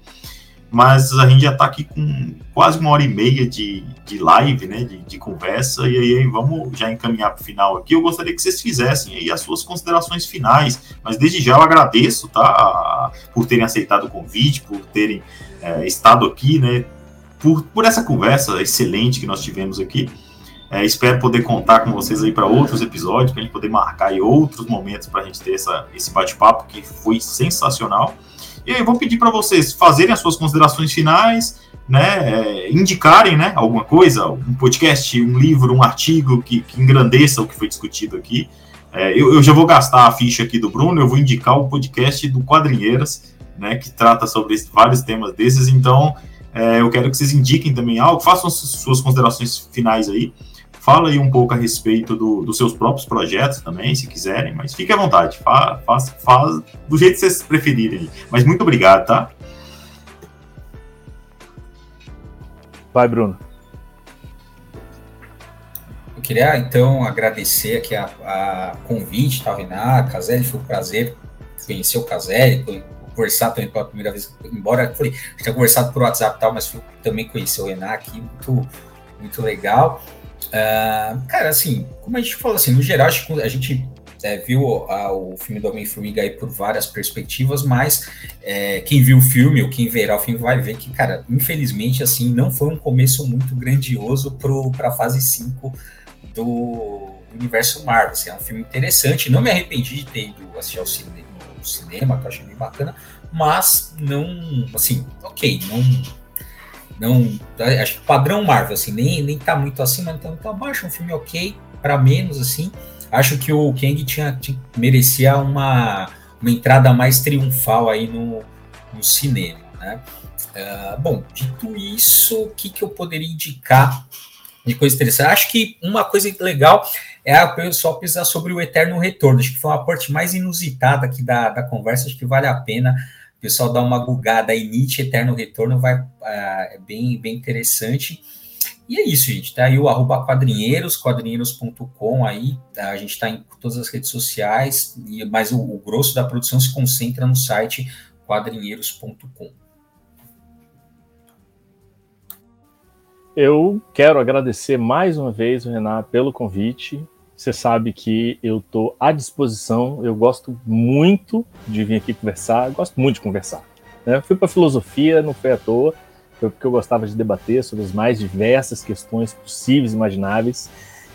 Speaker 2: mas a gente já está aqui com quase uma hora e meia de, de live, né, de, de conversa, e aí vamos já encaminhar para o final aqui. Eu gostaria que vocês fizessem aí as suas considerações finais, mas desde já eu agradeço, tá, por terem aceitado o convite, por terem é, estado aqui, né, por, por essa conversa excelente que nós tivemos aqui. É, espero poder contar com vocês aí para outros episódios, para a gente poder marcar aí outros momentos para a gente ter essa, esse bate-papo que foi sensacional. E aí vou pedir para vocês fazerem as suas considerações finais, né, é, indicarem, né, alguma coisa, um podcast, um livro, um artigo que, que engrandeça o que foi discutido aqui. É, eu, eu, já vou gastar a ficha aqui do Bruno, eu vou indicar o podcast do Quadrinheiras, né, que trata sobre vários temas desses. Então, é, eu quero que vocês indiquem também algo, façam suas considerações finais aí. Fala aí um pouco a respeito do, dos seus próprios projetos também, se quiserem, mas fique à vontade, faz, faz, faz do jeito que vocês preferirem. Mas muito obrigado, tá?
Speaker 3: Vai, Bruno.
Speaker 4: Eu queria, então, agradecer aqui a, a convite, tá, Renato, Caselli, foi um prazer conhecer o Caselli, conversar também pela primeira vez, embora foi, tinha conversado por WhatsApp e tal, mas também conhecer o Renato aqui, muito, muito legal. Uh, cara, assim, como a gente falou, assim, no geral, a gente é, viu a, o filme do Homem-Formiga aí por várias perspectivas, mas é, quem viu o filme ou quem verá o filme vai ver que, cara, infelizmente, assim, não foi um começo muito grandioso para a fase 5 do universo Marvel. Assim, é um filme interessante, não me arrependi de ter ido assistir ao cinema, no cinema, que eu achei bem bacana, mas não, assim, ok, não não, acho que padrão Marvel, assim, nem, nem tá muito acima, então tá abaixo, um filme ok, para menos, assim. Acho que o Kang tinha, tinha, merecia uma, uma entrada mais triunfal aí no, no cinema, né? Uh, bom, dito isso, o que, que eu poderia indicar de coisa interessante? Acho que uma coisa legal é a pessoal pensar sobre o Eterno Retorno. Acho que foi uma parte mais inusitada aqui da, da conversa, acho que vale a pena pessoal dá uma gugada aí, Nietzsche Eterno Retorno, vai, uh, é bem, bem interessante. E é isso, gente. Tá aí o arroba quadrinheiros, quadrinheiros.com aí. Tá? A gente está em todas as redes sociais, e, mas o, o, grosso da produção se concentra no site quadrinheiros.com.
Speaker 3: Eu quero agradecer mais uma vez, Renato, pelo convite. Você sabe que eu estou à disposição. Eu gosto muito de vir aqui conversar. Gosto muito de conversar. Né? Fui para filosofia, não foi à toa. Foi porque eu gostava de debater sobre as mais diversas questões possíveis e imagináveis.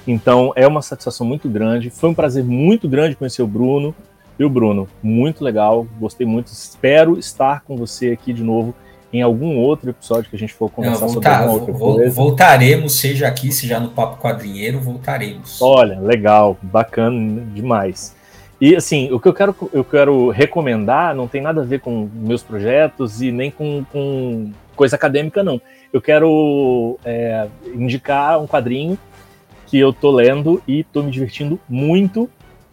Speaker 3: Então é uma satisfação muito grande. Foi um prazer muito grande conhecer o Bruno. E o Bruno, muito legal, gostei muito. Espero estar com você aqui de novo em algum outro episódio que a gente for conversar
Speaker 4: Não, voltar, sobre outra coisa. Voltaremos, seja aqui, seja no Papo Quadrinheiro, voltaremos.
Speaker 3: Olha, legal, bacana demais. E assim, o que eu quero, eu quero recomendar não tem nada a ver com meus projetos e nem com, com coisa acadêmica, não. Eu quero é, indicar um quadrinho que eu tô lendo e tô me divertindo muito,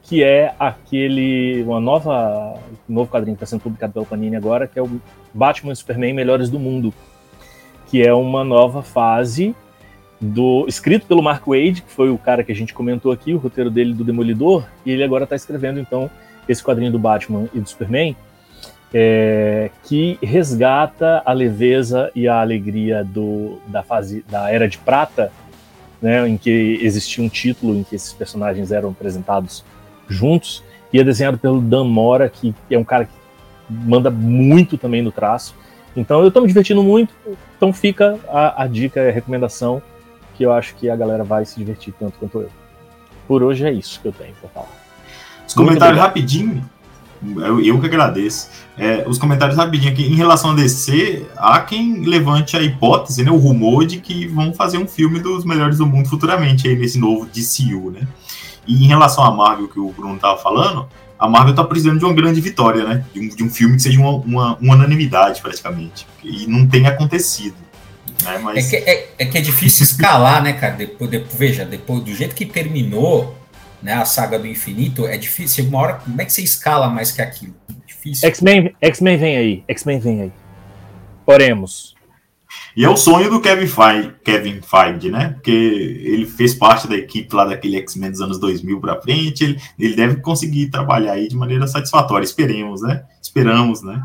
Speaker 3: que é aquele uma nova novo quadrinho que está sendo publicado pela Panini agora, que é o Batman e Superman Melhores do Mundo, que é uma nova fase do escrito pelo Mark Wade, que foi o cara que a gente comentou aqui, o roteiro dele do Demolidor, e ele agora está escrevendo então esse quadrinho do Batman e do Superman, é, que resgata a leveza e a alegria do, da fase da Era de Prata, né, em que existia um título em que esses personagens eram apresentados juntos, e é desenhado pelo Dan Mora, que é um cara que manda muito também no traço. Então eu estou me divertindo muito, então fica a, a dica e a recomendação que eu acho que a galera vai se divertir tanto quanto eu. Por hoje é isso que eu tenho para falar.
Speaker 2: Os comentários rapidinho, eu, eu, que agradeço. É, os comentários rapidinho aqui. Em relação a DC, há quem levante a hipótese, né, o rumor de que vão fazer um filme dos melhores do mundo futuramente aí nesse novo DCU, né? E em relação a Marvel, que o Bruno estava falando, a Marvel está precisando de uma grande vitória, né? De um, de um filme que seja uma, uma, uma, unanimidade, praticamente. E não tem acontecido. Né?
Speaker 4: Mas... É, que, é, é, que é difícil escalar, né, cara? Depois, depois, veja, depois do jeito que terminou né, a saga do infinito, é difícil. Uma hora, como é que você escala mais que aquilo?
Speaker 3: difícil. X-Men X-Men vem aí. X-Men vem aí. Oremos.
Speaker 2: E é o sonho do Kevin Feige, Kevin Feige, né? Porque ele fez parte da equipe lá daquele X-Men dos anos 2000 para frente, ele, ele deve conseguir trabalhar aí de maneira satisfatória, esperemos, né? Esperamos, né?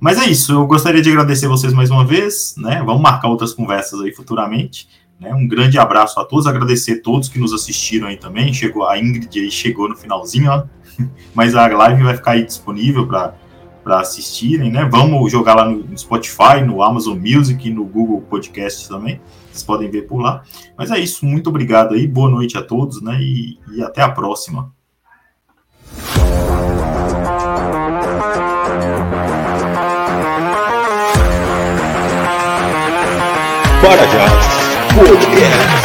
Speaker 2: Mas é isso, eu gostaria de agradecer vocês mais uma vez, né? Vamos marcar outras conversas aí futuramente. Né? Um grande abraço a todos, agradecer a todos que nos assistiram aí também. Chegou a Ingrid aí, chegou no finalzinho, ó. <laughs> Mas a live vai ficar aí disponível para para assistirem, né? Vamos jogar lá no Spotify, no Amazon Music, no Google Podcast também. Vocês podem ver por lá. Mas é isso, muito obrigado aí, boa noite a todos, né? E, e até a próxima.
Speaker 1: Bora já, podcast.